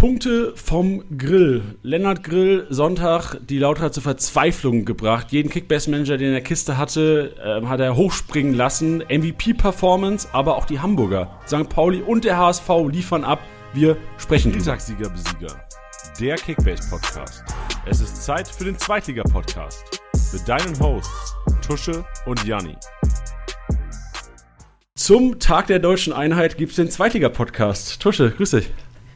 Punkte vom Grill. Lennart Grill, Sonntag, die Lauter zur Verzweiflung gebracht. Jeden Kickbase-Manager, den er in der Kiste hatte, äh, hat er hochspringen lassen. MVP-Performance, aber auch die Hamburger. St. Pauli und der HSV liefern ab. Wir sprechen drüber. Besieger. Der Kickbase Podcast. Es ist Zeit für den Zweitliga Podcast mit deinen Hosts Tusche und Janni. Zum Tag der deutschen Einheit gibt es den Zweitliga-Podcast. Tusche, grüß dich.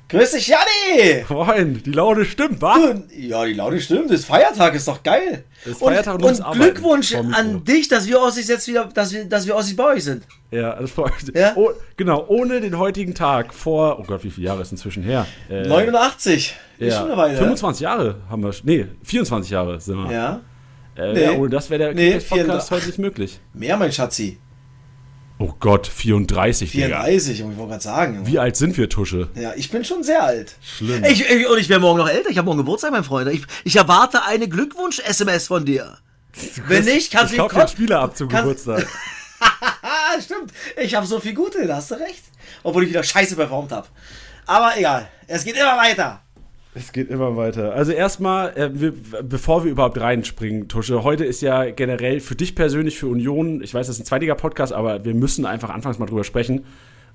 Grüß dich, Janni! Moin, die Laune stimmt, wa? Und, ja, die Laune stimmt. Das ist Feiertag, ist doch geil. Das ist Feiertag und, und, und Glückwunsch an dich, dass wir Ossis jetzt wieder, dass wir, dass wir Ossis bei euch sind. Ja, das freut mich. Ja? Oh, genau, ohne den heutigen Tag vor, oh Gott, wie viele Jahre ist inzwischen her? Äh, 89. Ist ja, schon eine Weile. 25 Jahre haben wir, nee, 24 Jahre sind wir. Ja. Äh, Nee. ja ohne das wäre der Nee, Podcast 34. heute nicht möglich. Mehr, mein Schatzi. Oh Gott, 34, Digga. 34, ich wollte gerade sagen. Wie alt sind wir, Tusche? Ja, ich bin schon sehr alt. Schlimm. Ich, ich, und ich werde morgen noch älter. Ich habe morgen Geburtstag, mein Freund. Ich, ich erwarte eine Glückwunsch-SMS von dir. Wenn nicht, kannst ich du kauf dir einen Spieler ab zum Geburtstag. Stimmt. Ich habe so viel Gute, da hast du recht. Obwohl ich wieder scheiße performt habe. Aber egal, es geht immer weiter. Es geht immer weiter. Also erstmal, äh, wir, bevor wir überhaupt reinspringen, Tusche, heute ist ja generell für dich persönlich, für Union, ich weiß, das ist ein zweitiger Podcast, aber wir müssen einfach anfangs mal drüber sprechen.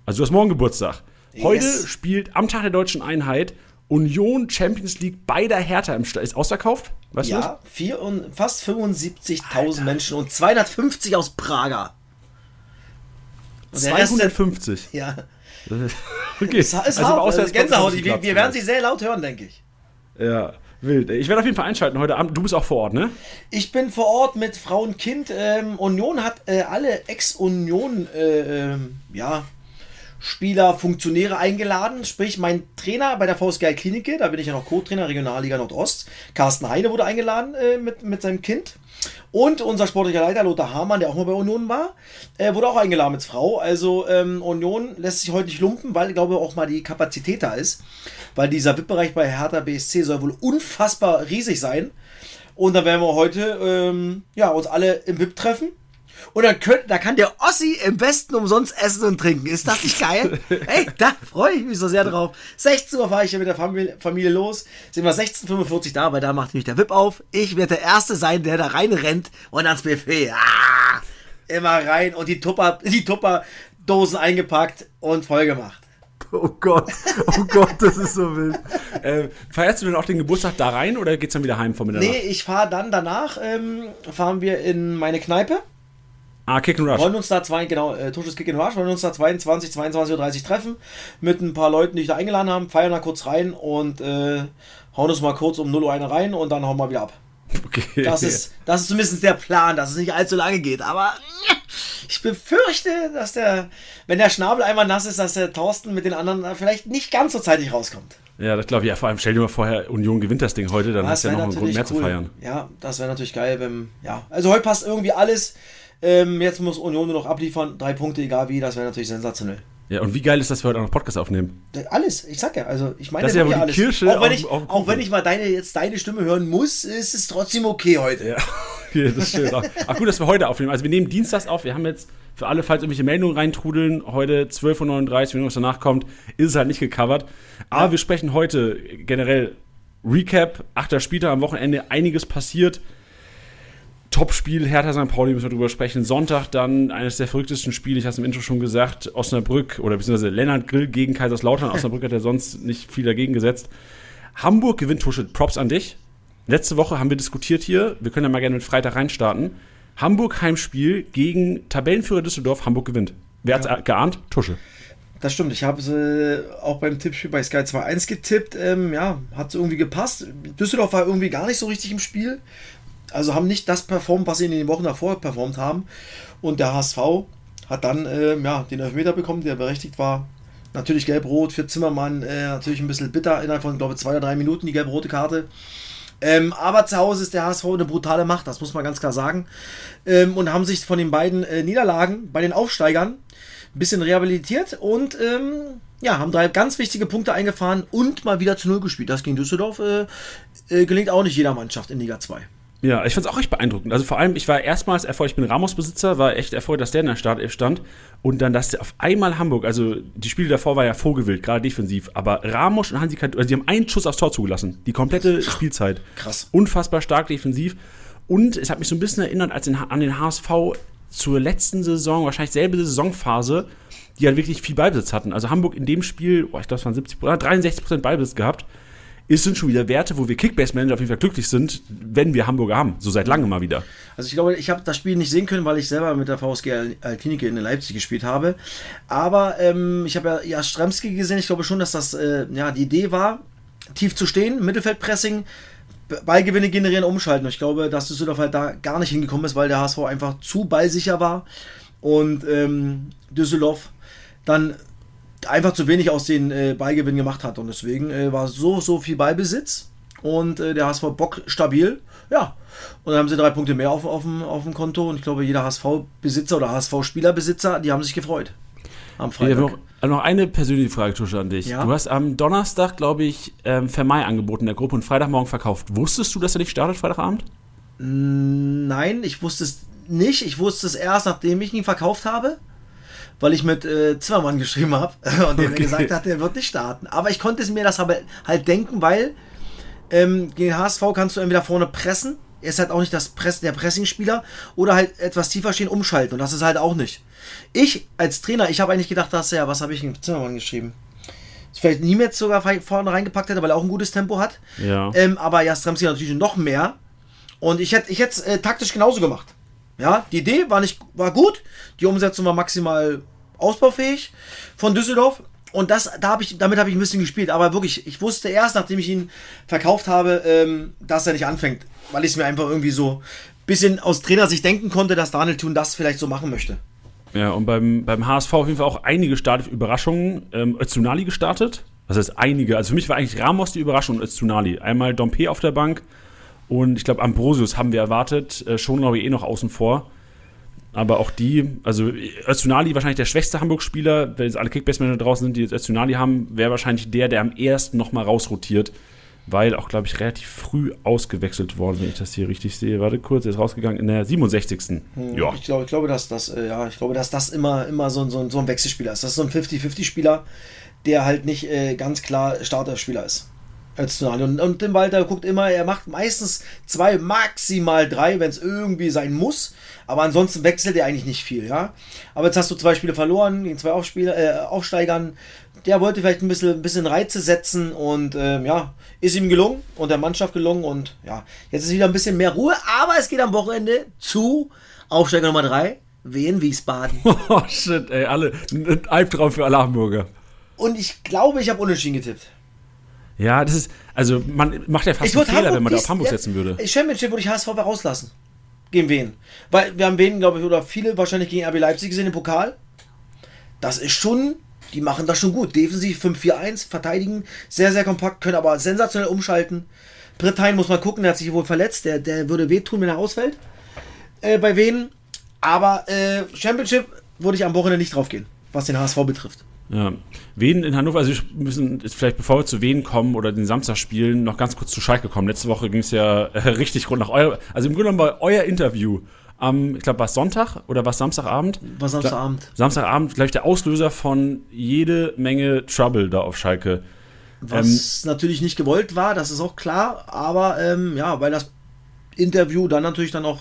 Also du hast morgen Geburtstag. Heute Yes. spielt am Tag der deutschen Einheit Union Champions League bei der Hertha im Stadion. Ist ausverkauft? Weißt? Ja, vier und fast 75.000 Menschen und 250 aus Prager. Und der Rest 250. ja, Okay. es ist Also hart, also Gänsehaut. es Wir, wir werden sie sehr laut hören, denke ich. Ja, wild. Ich werde auf jeden Fall einschalten heute Abend. Du bist auch vor Ort, ne? Ich bin vor Ort mit Frau und Kind. Ähm, Union hat äh, alle Ex-Union äh, ähm, ja, Spieler, Funktionäre eingeladen. Sprich, mein Trainer bei der VSG Klinike, da bin ich ja noch Co-Trainer Regionalliga Nordost. Carsten Heine wurde eingeladen äh, mit, mit seinem Kind. Und unser sportlicher Leiter Lothar Hamann, der auch mal bei Union war, äh, wurde auch eingeladen mit Frau. Also ähm, Union lässt sich heute nicht lumpen, weil, ich glaube auch mal die Kapazität da ist. Weil dieser VIP-Bereich bei Hertha BSC soll wohl unfassbar riesig sein. Und dann werden wir heute ähm, ja, uns alle im VIP treffen. Und dann könnt, da kann der Ossi im besten umsonst essen und trinken. Ist das nicht geil? Ey, da freue ich mich so sehr drauf. 16 Uhr fahre ich hier mit der Familie, Familie los. Sind wir 16.45 Uhr da, weil da macht nämlich der VIP auf. Ich werde der Erste sein, der da reinrennt und ans Buffet. Ah, immer rein und die Tupper, die Tupperdosen eingepackt und voll gemacht. Oh Gott, oh Gott, das ist so wild. äh, feierst du denn auch den Geburtstag da rein oder geht's dann wieder heim von Mitternacht? Nee, ich fahre dann danach, ähm, fahren wir in meine Kneipe. Ah, Kick and Rush. wollen uns da zwei, genau, äh, Tusches Kick in Rush, wollen uns da 22, 22.30 Uhr treffen mit ein paar Leuten, die ich da eingeladen haben, feiern da kurz rein und äh, hauen uns mal kurz um 0 Uhr eine rein und dann hauen wir wieder ab. Okay. Das ist, das ist zumindest der Plan, dass es nicht allzu lange geht, aber ich befürchte, dass der, wenn der Schnabel einmal nass ist, dass der Thorsten mit den anderen vielleicht nicht ganz so zeitig rauskommt. Ja, das glaube ich. Ja, vor allem stell dir mal vorher, Union gewinnt das Ding heute, dann hast du ja noch einen Grund mehr zu feiern. Ja, das wäre natürlich geil. Wenn, ja, also heute passt irgendwie alles. Ähm, jetzt muss Union nur noch abliefern. Drei Punkte, egal wie. Das wäre natürlich sensationell. Ja, und wie geil ist das, dass wir heute auch noch Podcast aufnehmen? Alles, ich sag ja, also ich meine Das ist ja die alles. Kirsche auch wenn, auf- ich, auf auch wenn ich mal deine, jetzt deine Stimme hören muss, ist es trotzdem okay heute. Ja, okay, das stimmt. auch. Ach gut, dass wir heute aufnehmen. Also wir nehmen Dienstags auf. Wir haben jetzt für alle, falls irgendwelche Meldungen reintrudeln, heute 12.39 Uhr, wenn irgendwas danach kommt, ist es halt nicht gecovert. Aber wir sprechen heute generell Recap, achter Spieltag am Wochenende, einiges passiert. Topspiel, Hertha St. Pauli müssen wir drüber sprechen. Sonntag dann eines der verrücktesten Spiele, ich habe es im Intro schon gesagt, Osnabrück oder beziehungsweise Lennart Grill gegen Kaiserslautern. Osnabrück hat ja sonst nicht viel dagegen gesetzt. Hamburg gewinnt Tusche. Props an dich. Letzte Woche haben wir diskutiert hier, wir können ja mal gerne mit Freitag reinstarten. Hamburg Heimspiel gegen Tabellenführer Düsseldorf, Hamburg gewinnt. Wer hat's geahnt? Tusche. Das stimmt, ich habe sie auch beim Tippspiel bei Sky 2-1 getippt. Ähm, ja, hat irgendwie gepasst. Düsseldorf war irgendwie gar nicht so richtig im Spiel. Also haben nicht das performt, was sie in den Wochen davor performt haben. Und der HSV hat dann ähm, ja, den Elfmeter bekommen, der berechtigt war. Natürlich gelb-rot für Zimmermann, äh, natürlich ein bisschen bitter innerhalb von, glaube ich, zwei oder drei Minuten die gelb-rote Karte. Ähm, aber zu Hause ist der HSV eine brutale Macht, das muss man ganz klar sagen. Ähm, und haben sich von den beiden äh, Niederlagen bei den Aufsteigern ein bisschen rehabilitiert und ähm, ja, haben drei ganz wichtige Punkte eingefahren und mal wieder zu Null gespielt. Das gegen Düsseldorf äh, äh, gelingt auch nicht jeder Mannschaft in Liga 2. Ja, ich fand es auch echt beeindruckend. Also vor allem, ich war erstmals erfreut, ich bin Ramos-Besitzer, war echt erfreut, dass der in der Startelf stand. Und dann, dass der auf einmal Hamburg, also die Spiele davor war ja vogelwild, gerade defensiv, aber Ramos und Hansi also die haben einen Schuss aufs Tor zugelassen, die komplette Spielzeit. Krass. Unfassbar stark defensiv. Und es hat mich so ein bisschen erinnert als in, an den HSV zur letzten Saison, wahrscheinlich selbe Saisonphase, die halt wirklich viel Ballbesitz hatten. Also Hamburg in dem Spiel, oh, ich glaube, es waren 70, 63 Prozent Ballbesitz gehabt ist sind schon wieder Werte, wo wir Kickbase-Manager auf jeden Fall glücklich sind, wenn wir Hamburger haben. So seit langem mal wieder. Also ich glaube, ich habe das Spiel nicht sehen können, weil ich selber mit der VSG Klinik in Leipzig gespielt habe. Aber ähm, ich habe ja Jastremski gesehen. Ich glaube schon, dass das äh, ja die Idee war, tief zu stehen, Mittelfeldpressing, Ballgewinne generieren, umschalten. Ich glaube, dass Düsseldorf halt da gar nicht hingekommen ist, weil der HSV einfach zu ballsicher war und ähm, Düsseldorf dann einfach zu wenig aus den äh, Ballgewinn gemacht hat. Und deswegen äh, war so, so viel Ballbesitz und äh, der HSV Bock stabil. Ja, und dann haben sie drei Punkte mehr auf, auf, dem, auf dem Konto und ich glaube, jeder HSV-Besitzer oder HSV-Spielerbesitzer, die haben sich gefreut am Freitag. Ja, noch, noch, eine persönliche Frage, Tusche, an dich. Ja? Du hast am Donnerstag, glaube ich, ähm, Vermei angeboten in der Gruppe und Freitagmorgen verkauft. Wusstest du, dass er nicht startet, Freitagabend? Nein, ich wusste es nicht. Ich wusste es erst, nachdem ich ihn verkauft habe weil ich mit äh, Zimmermann geschrieben habe und der okay. gesagt hat, der wird nicht starten. Aber ich konnte es mir das aber halt denken, weil ähm, gegen HSV kannst du entweder vorne pressen, er ist halt auch nicht das Press, der Pressing-Spieler, oder halt etwas tiefer stehen, umschalten. Und das ist halt auch nicht. Ich als Trainer, ich habe eigentlich gedacht, dass er, was habe ich in Zimmermann geschrieben? Vielleicht Niemetz sogar vorne reingepackt hätte, weil er auch ein gutes Tempo hat. Ja. Ähm, aber Jastremski natürlich noch mehr. Und ich hätte ich es äh, taktisch genauso gemacht. Ja, die Idee war nicht war gut, die Umsetzung war maximal ausbaufähig von Düsseldorf und das da habe ich damit habe ich ein bisschen gespielt, aber wirklich, ich wusste erst, nachdem ich ihn verkauft habe, ähm, dass er nicht anfängt, weil ich es mir einfach irgendwie so ein bisschen aus Trainersicht denken konnte, dass Daniel Thun das vielleicht so machen möchte. Ja, und beim, beim HSV auf jeden Fall auch einige Startüberraschungen. Ähm, Öztunali gestartet. Das heißt einige. Also für mich war eigentlich Ramos die Überraschung und Öztunali. Einmal Dompe auf der Bank, und ich glaube, Ambrosius haben wir erwartet, äh, schon glaube ich eh noch außen vor. Aber auch die, also Öztunali wahrscheinlich der schwächste Hamburg-Spieler, wenn jetzt alle Kickbase-Manager draußen sind, die jetzt Öztunali haben, wäre wahrscheinlich der, der am ersten nochmal rausrotiert, weil auch, glaube ich, relativ früh ausgewechselt worden, wenn ich das hier richtig sehe. Warte kurz, er ist rausgegangen in der 67. Hm, ja. Ich glaube, ich glaube, dass das, äh, ja, ich glaube, dass das immer, immer so, so, so ein Wechselspieler ist. Das ist so ein 50-50-Spieler, der halt nicht äh, ganz klar Starterspieler ist. Öztunali. Und, und Tim Walter guckt immer, er macht meistens zwei, maximal drei, wenn es irgendwie sein muss. Aber ansonsten wechselt er eigentlich nicht viel, ja. Aber jetzt hast du zwei Spiele verloren gegen zwei Aufspieler, äh, Aufsteigern. Der wollte vielleicht ein bisschen, ein bisschen Reize setzen und ähm, ja, ist ihm gelungen und der Mannschaft gelungen. Und ja, jetzt ist wieder ein bisschen mehr Ruhe, aber es geht am Wochenende zu Aufsteiger Nummer drei, Wien Wiesbaden. Oh shit, ey, alle. Ein Albtraum für alle Hamburger. Und ich glaube, ich habe unentschieden getippt. Ja, das ist, also man macht ja fast einen Fehler, Hamburg wenn man da auf Hamburg setzen würde. Championship würde ich HSV rauslassen. Gegen wen? Weil wir haben wen, glaube ich, oder viele wahrscheinlich gegen RB Leipzig gesehen im Pokal. Das ist schon, die machen das schon gut. Defensiv 5-4-1, verteidigen sehr, sehr kompakt, können aber sensationell umschalten. Britannien muss man gucken, der hat sich wohl verletzt, der, der würde wehtun, wenn er ausfällt. Äh, bei wen? Aber äh, Championship würde ich am Wochenende nicht drauf gehen, was den HSV betrifft. Ja. Wen in Hannover, also wir müssen vielleicht, bevor wir zu Wen kommen oder den Samstag spielen, noch ganz kurz zu Schalke kommen. Letzte Woche ging es ja äh, richtig rund nach euer, also im Grunde genommen war euer Interview am, ich glaube, war es Sonntag oder war es Samstagabend? War Samstagabend. Samstagabend, glaube ich, der Auslöser von jede Menge Trouble da auf Schalke. Was ähm, natürlich nicht gewollt war, das ist auch klar, aber ähm, ja, weil das Interview dann natürlich dann auch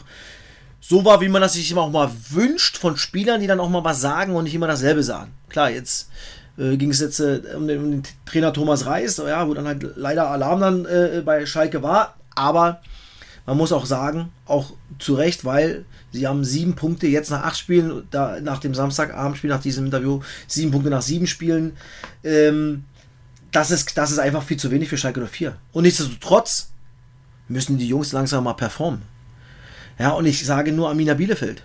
so war, wie man das sich immer auch mal wünscht von Spielern, die dann auch mal was sagen und nicht immer dasselbe sagen. Klar, jetzt äh, ging es jetzt äh, um, den, um, den, Trainer Thomas Reis, ja, wo dann halt leider Alarm dann äh, bei Schalke war, aber man muss auch sagen, auch zu Recht, weil sie haben sieben Punkte jetzt nach acht Spielen, da, nach dem Samstagabendspiel, nach diesem Interview, sieben Punkte nach sieben Spielen. Ähm, das, ist, das ist einfach viel zu wenig für Schalke 04. Und nichtsdestotrotz müssen die Jungs langsam mal performen. Ja, und ich sage nur Amina Bielefeld.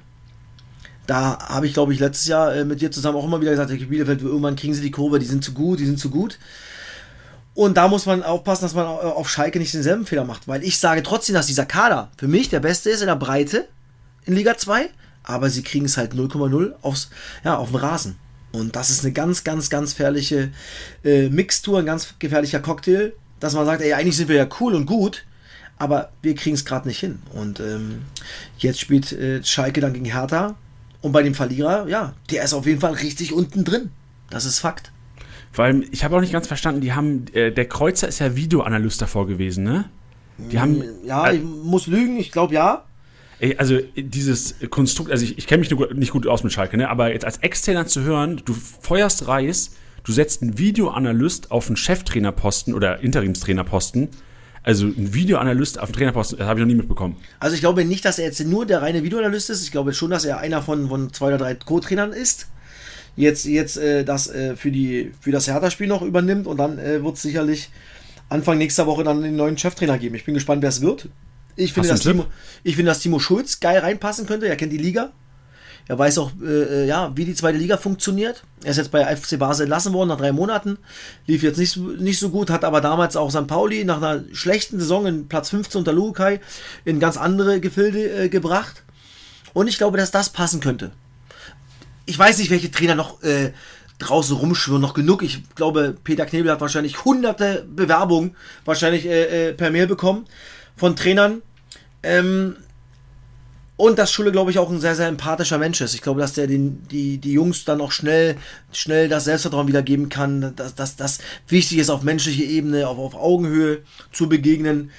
Da habe ich, glaube ich, letztes Jahr äh, mit dir zusammen auch immer wieder gesagt, Bielefeld, irgendwann kriegen sie die Kurve, die sind zu gut, die sind zu gut. Und da muss man aufpassen, dass man auf Schalke nicht denselben Fehler macht, weil ich sage trotzdem, dass dieser Kader für mich der beste ist in der Breite in Liga 2, aber sie kriegen es halt 0,0 aufs, ja, auf den Rasen. Und das ist eine ganz, ganz, ganz gefährliche äh, Mixtur, ein ganz gefährlicher Cocktail, dass man sagt, ey, eigentlich sind wir ja cool und gut, aber wir kriegen es gerade nicht hin. Und ähm, jetzt spielt äh, Schalke dann gegen Hertha. Und bei dem Verlierer, ja, der ist auf jeden Fall richtig unten drin. Das ist Fakt. Vor allem, ich habe auch nicht ganz verstanden, die haben, äh, der Kreuzer ist ja Videoanalyst davor gewesen, ne? Die haben, Ja, ich muss lügen, ich glaube ja. Ey, also dieses Konstrukt, also ich, ich kenne mich nur nicht gut aus mit Schalke, ne? aber jetzt als Externer zu hören, du feuerst Reis, du setzt einen Videoanalyst auf einen Cheftrainerposten oder Interimstrainerposten, also ein Videoanalyst auf einen Trainerposten, das habe ich noch nie mitbekommen. Also ich glaube nicht, dass er jetzt nur der reine Videoanalyst ist. Ich glaube schon, dass er einer von, von zwei oder drei Co-Trainern ist. Jetzt, jetzt äh, das äh, für, die, für das Hertha-Spiel noch übernimmt und dann äh, wird es sicherlich Anfang nächster Woche dann den neuen Cheftrainer geben. Ich bin gespannt, wer es wird. Ich finde, dass Timo, ich finde, dass Timo Schulz geil reinpassen könnte. Er kennt die Liga. Er weiß auch, äh, äh, ja, wie die zweite Liga funktioniert. Er ist jetzt bei FC Basel entlassen worden nach drei Monaten. Lief jetzt nicht, so- nicht so gut, hat aber damals auch St. Pauli nach einer schlechten Saison in Platz 15 unter Lukai in ganz andere Gefilde äh, gebracht. Und ich glaube, dass das passen könnte. Ich weiß nicht, welche Trainer noch äh, draußen rumschwirren, noch genug. Ich glaube, Peter Knebel hat wahrscheinlich hunderte Bewerbungen wahrscheinlich äh, äh, per Mail bekommen von Trainern. Ähm, und dass Schulle, glaube ich, auch ein sehr, sehr empathischer Mensch ist. Ich glaube, dass der den, die, die Jungs dann auch schnell, schnell das Selbstvertrauen wiedergeben kann, dass dass das wichtig ist, auf menschlicher Ebene, auf, auf Augenhöhe zu begegnen.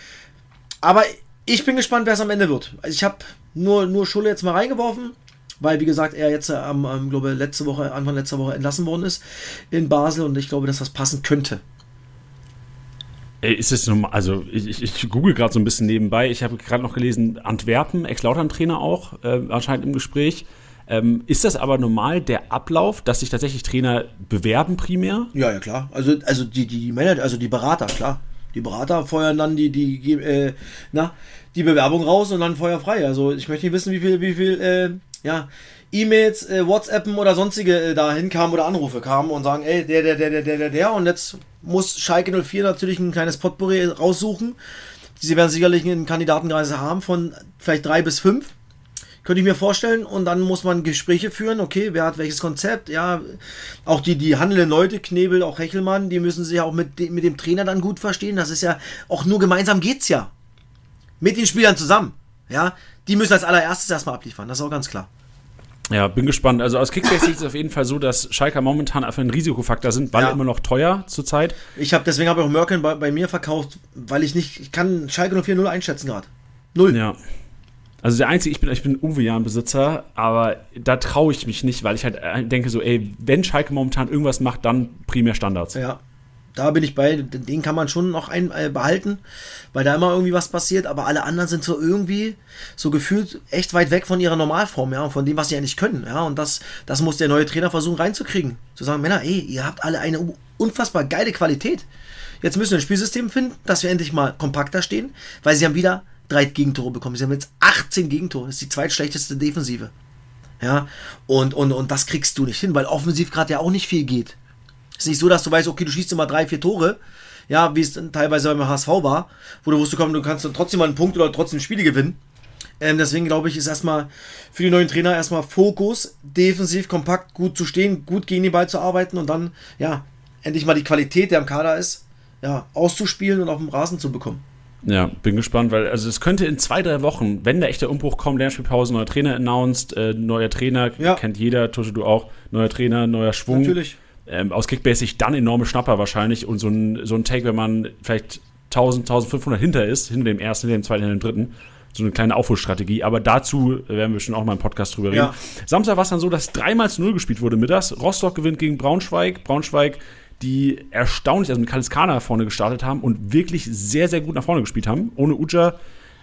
Aber ich bin gespannt, wer es am Ende wird. Also ich habe nur, nur Schulle jetzt mal reingeworfen, weil, wie gesagt, er jetzt äh, am glaube letzte Woche, Anfang letzter Woche entlassen worden ist in Basel und ich glaube, dass das passen könnte. Ey, ist es normal, also ich, ich, google gerade so ein bisschen nebenbei, ich habe gerade noch gelesen, Antwerpen, Ex-Lautern-Trainer auch, äh, anscheinend im Gespräch. Ähm, ist das aber normal der Ablauf, dass sich tatsächlich Trainer bewerben primär? Ja, ja, klar. Also, also die, die Manager, also die Berater, klar. Die Berater feuern dann die, die, äh, na, die Bewerbung raus und dann Feuer frei. Also ich möchte nicht wissen, wie viel, wie viel, äh, ja, E-Mails, äh, WhatsAppen oder sonstige äh, da hinkamen oder Anrufe kamen und sagen, ey, der, der, der, der, der, der, der. Und jetzt muss Schalke 04 natürlich ein kleines Potpourri raussuchen. Sie werden sicherlich einen Kandidatenkreis haben von vielleicht drei bis fünf. Könnte ich mir vorstellen. Und dann muss man Gespräche führen. Okay, wer hat welches Konzept? Ja, auch die, die handelnden Leute, Knebel, auch Hechelmann, die müssen sich auch mit, mit dem Trainer dann gut verstehen. Das ist ja auch nur gemeinsam geht's ja. Mit den Spielern zusammen. Ja, die müssen als allererstes erstmal abliefern. Das ist auch ganz klar. Ja, bin gespannt. Also aus Kickbase sieht es auf jeden Fall so, dass Schalker momentan einfach ein Risikofaktor sind, weil Ja. immer noch teuer zurzeit. Ich habe deswegen habe ich auch Merkel bei, bei mir verkauft, weil ich nicht, ich kann Schalke 04 0 einschätzen gerade. Null. Ja. Also der einzige, ich bin, ich bin Uwe-Jan-Besitzer, aber da traue ich mich nicht, weil ich halt äh, denke so, ey, wenn Schalke momentan irgendwas macht, dann primär Standards. Ja, da bin ich bei. Den kann man schon noch ein, äh, behalten, weil da immer irgendwie was passiert. Aber alle anderen sind so irgendwie so gefühlt echt weit weg von ihrer Normalform, ja, von dem, was sie eigentlich können. Ja, und das, das muss der neue Trainer versuchen reinzukriegen. Zu sagen, Männer, ey, ihr habt alle eine unfassbar geile Qualität. Jetzt müssen wir ein Spielsystem finden, dass wir endlich mal kompakter stehen, weil sie haben wieder drei Gegentore bekommen. Sie haben jetzt 18 Gegentore. Das ist die zweitschlechteste Defensive. Ja, und, und, und das kriegst du nicht hin, weil offensiv gerade ja auch nicht viel geht. Ist nicht so, dass du weißt, okay, du schießt immer drei, vier Tore, ja, wie es teilweise beim HSV war, wo du wusstest, komm, du kannst dann trotzdem mal einen Punkt oder trotzdem Spiele gewinnen. Ähm, deswegen glaube ich, ist erstmal für die neuen Trainer erstmal Fokus, defensiv kompakt gut zu stehen, gut gegen den Ball zu arbeiten und dann, ja, endlich mal die Qualität, der im Kader ist, ja, auszuspielen und auf dem Rasen zu bekommen. Ja, bin gespannt, weil also es könnte in zwei, drei Wochen, wenn der echte Umbruch kommt, Lernspielpause, neuer Trainer announced, äh, neuer Trainer, Ja. kennt jeder, Tusche du auch, neuer Trainer, neuer Schwung. Natürlich. Ähm, aus Kickbase sich dann enorme Schnapper wahrscheinlich und so ein, so ein Take, wenn man vielleicht 1000, 1500 hinter ist, hinter dem ersten, hinter dem zweiten, hinter dem dritten. So eine kleine Aufholstrategie. Aber dazu werden wir schon auch mal im Podcast drüber reden. Ja. Samstag war es dann so, dass dreimal zu Null gespielt wurde mittags. Rostock gewinnt gegen Braunschweig. Braunschweig, die erstaunlich, also mit Kaliskana vorne gestartet haben und wirklich sehr, sehr gut nach vorne gespielt haben. Ohne Uja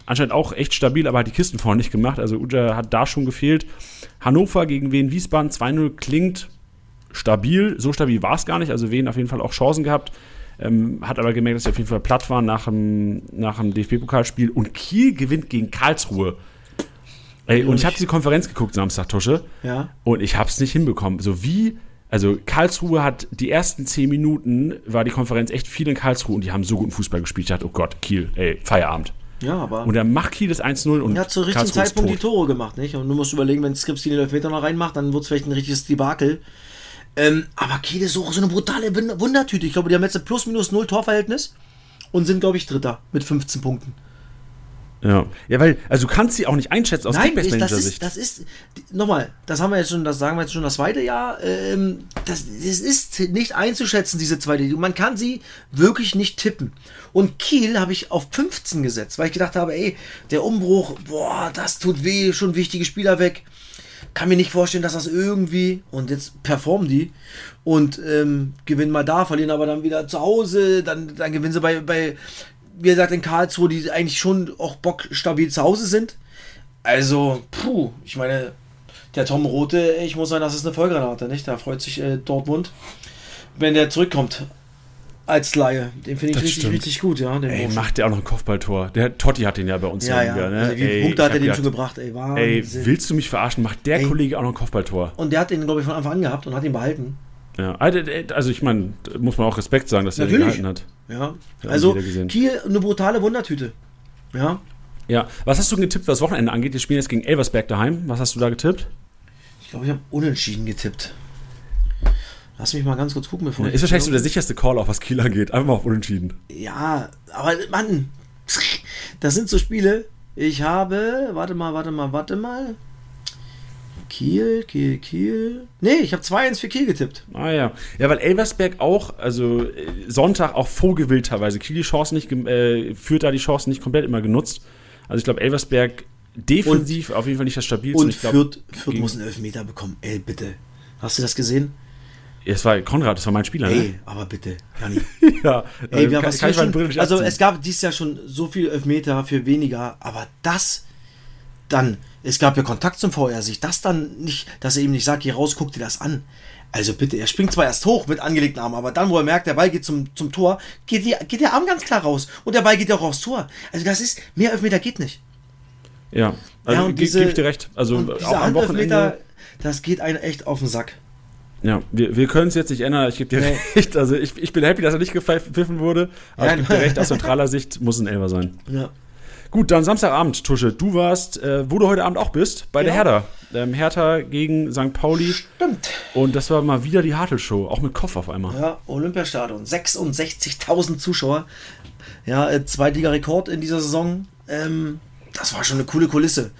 anscheinend auch echt stabil, aber hat die Kisten vorne nicht gemacht. Also Uja hat da schon gefehlt. Hannover gegen Wien Wiesbaden 2-0 klingt stabil. So stabil war es gar nicht. Also Wien auf jeden Fall auch Chancen gehabt. Ähm, hat aber gemerkt, dass sie auf jeden Fall platt waren nach dem, nach dem DFB-Pokalspiel. Und Kiel gewinnt gegen Karlsruhe. Ey, und ich habe diese Konferenz geguckt Samstag, Tusche. Ja. Und ich habe es nicht hinbekommen. So wie, also Karlsruhe hat die ersten zehn Minuten, war die Konferenz echt viel in Karlsruhe und die haben so guten Fußball gespielt. Ich dachte, oh Gott, Kiel, ey, Feierabend. Ja, aber. Und dann macht Kiel das 1-0 und Er hat zur richtigen Zeitpunkt die. Tore gemacht, nicht? Und du musst überlegen, wenn Skripski den Elfmeter noch reinmacht, dann wird es vielleicht ein richtiges Debakel. Ähm, aber Kiel ist so, so eine brutale Wund- Wundertüte. Ich glaube, die haben jetzt ein plus minus null Torverhältnis und sind, glaube ich, Dritter mit 15 Punkten. Ja. ja, weil, also du kannst sie auch nicht einschätzen aus Nein, ich, das ist, das ist, nochmal, das haben wir jetzt schon, das sagen wir jetzt schon das zweite Jahr, ähm, das, das ist nicht einzuschätzen, diese zweite Liga. Man kann sie wirklich nicht tippen. Und Kiel habe ich auf 15 gesetzt, weil ich gedacht habe, ey, der Umbruch, boah, das tut weh, schon wichtige Spieler weg. Kann mir nicht vorstellen, dass das irgendwie, und jetzt performen die und ähm, gewinnen mal da, verlieren aber dann wieder zu Hause, dann, dann gewinnen sie bei, bei wie gesagt, in Karlsruhe, die eigentlich schon auch bockstabil zu Hause sind. Also, puh, ich meine, der Tom Rote, ich muss sagen, das ist eine Vollgranate, nicht? Da freut sich äh, Dortmund, wenn der zurückkommt als Laie. Den finde ich Das richtig, stimmt. richtig gut, ja. Den Ey, Burschen. macht der auch noch ein Kopfballtor. Der Totti hat den ja bei uns ja, ja. Liga, ne? Also, wie viele Ey, Punkte hat er dem schon gebracht? Ey, Ey, Wahnsinn. willst du mich verarschen? Macht der Ey. Kollege auch noch ein Kopfballtor? Und der hat den, glaube ich, von Anfang an gehabt und hat ihn behalten. Ja. Also also ich meine, muss man auch Respekt sagen, dass er den Natürlich. gehalten hat. Ja. Also. Kiel, eine brutale Wundertüte. Ja. Ja. Was hast du getippt, was Wochenende angeht? Wir spielen jetzt gegen Elversberg daheim. Was hast du da getippt? Ich glaube, ich habe unentschieden getippt. Lass mich mal ganz kurz gucken, bevor ich- Ist wahrscheinlich so der sicherste Call, auch was Kiel angeht. Einfach mal auf Unentschieden. Ja, aber Mann, das sind so Spiele. Ich habe, warte mal, warte mal, warte mal. Kiel, Kiel, Kiel. Nee, ich habe 2-1 für Kiel getippt. Ah ja. Ja, weil Elversberg auch, also äh, Sonntag auch vogelwild teilweise. Kiel die Chancen nicht, äh, führt da die Chancen nicht komplett immer genutzt. Also ich glaube, Elversberg defensiv auf jeden Fall nicht das stabilste. Und ich glaub, Fürth, Fürth muss einen Elfmeter bekommen. Ey, bitte. Hast du das gesehen? Es war Konrad, das war mein Spieler, Ey, aber bitte, Jani. ne? Ja. Ey, äh, wir, kann- was kann wir schon, Brille also es gab dieses Jahr schon so viel Elfmeter für weniger, aber das dann, es gab ja Kontakt zum VR, sich das dann nicht, dass er ihm nicht sagt, geh raus, guck dir das an. Also bitte, er springt zwar erst hoch mit angelegten Armen, aber dann, wo er merkt, der Ball geht zum, zum Tor, geht, die, geht der Arm ganz klar raus und der Ball geht ja auch aufs Tor. Also das ist, mehr Elfmeter geht nicht. Ja, also Ja, ge- gebe ich dir recht. Also auch am Wochenende. Das geht einen echt auf den Sack. Ja, wir, wir können es jetzt nicht ändern. Ich gebe dir Nee. recht. Also ich, ich bin happy, dass er nicht gepfiffen wurde. Aber Ja, ich gebe dir recht, aus neutraler Sicht muss es ein Elber sein. Ja. Gut, dann Samstagabend, Tusche. Du warst, äh, wo du heute Abend auch bist, bei der Genau. Hertha. Ähm, Hertha gegen St. Pauli. Stimmt. Und das war mal wieder die Hartl-Show. Auch mit Kopf auf einmal. Ja, Olympiastadion. 66.000 Zuschauer. Ja, äh, Zweitliga-Rekord in dieser Saison. Ähm, das war schon eine coole Kulisse.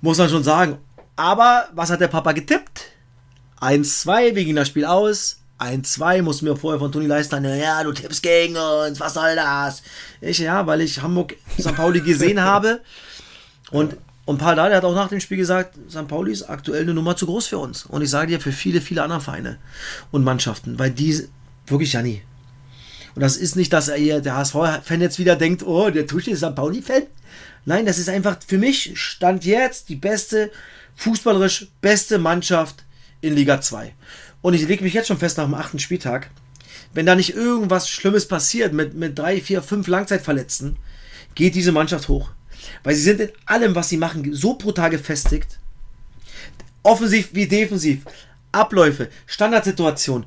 Muss man schon sagen. Aber was hat der Papa getippt? 1-2, wir gingen das Spiel aus. 1-2, mussten wir vorher von Toni leisten. Ja, du tippst gegen uns, was soll das? Ich, ja, weil ich Hamburg St. Pauli gesehen habe. Und, und Paul Dardai hat auch nach dem Spiel gesagt, St. Pauli ist aktuell eine Nummer zu groß für uns. Und ich sage dir, für viele, viele andere Vereine und Mannschaften, weil die wirklich ja nie. Und das ist nicht, dass er hier, der HSV-Fan jetzt wieder denkt, oh, der Tusche ist St. Pauli-Fan. Nein, das ist einfach für mich, stand jetzt die beste, fußballerisch beste Mannschaft in Liga 2. Und ich lege mich jetzt schon fest nach dem achten Spieltag, wenn da nicht irgendwas Schlimmes passiert mit, mit drei, vier, fünf Langzeitverletzten, geht diese Mannschaft hoch. Weil sie sind in allem, was sie machen, so brutal gefestigt. Offensiv wie defensiv. Abläufe, Standardsituation.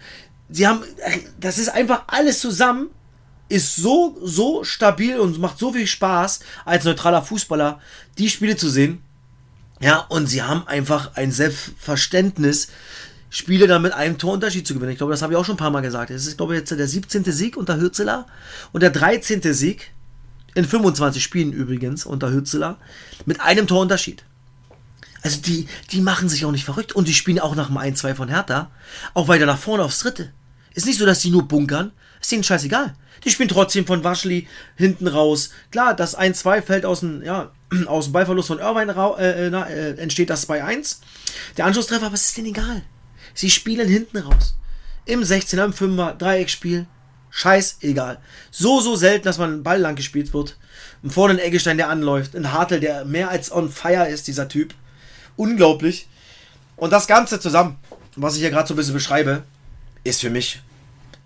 Sie haben, das ist einfach alles zusammen, ist so, so stabil und macht so viel Spaß, als neutraler Fußballer die Spiele zu sehen. Ja, und sie haben einfach ein Selbstverständnis, Spiele dann mit einem Torunterschied zu gewinnen. Ich glaube, das habe ich auch schon ein paar Mal gesagt. Es ist, glaube ich, jetzt der 17. Sieg unter Hürzeler und der 13. Sieg in 25 Spielen übrigens unter Hürzeler mit einem Torunterschied. Also die, die machen sich auch nicht verrückt und die spielen auch nach dem 1-2 von Hertha auch weiter nach vorne aufs Dritte. Ist nicht so, dass die nur bunkern. Ist denen scheißegal. Die spielen trotzdem von Waschli hinten raus. Klar, das 1-2 fällt aus dem, ja, aus dem Ballverlust von Irvine äh, äh, äh, entsteht das 2-1. Der Anschlusstreffer, es ist denen egal. Sie spielen hinten raus. Im 16er, im 5er, Dreieckspiel. Scheiß egal. So, so selten, dass man einen Ball lang gespielt wird. Und vorne ein Eggestein, der anläuft. Ein Hartl, der mehr als on fire ist, dieser Typ. Unglaublich. Und das Ganze zusammen, was ich hier gerade so ein bisschen beschreibe, ist für mich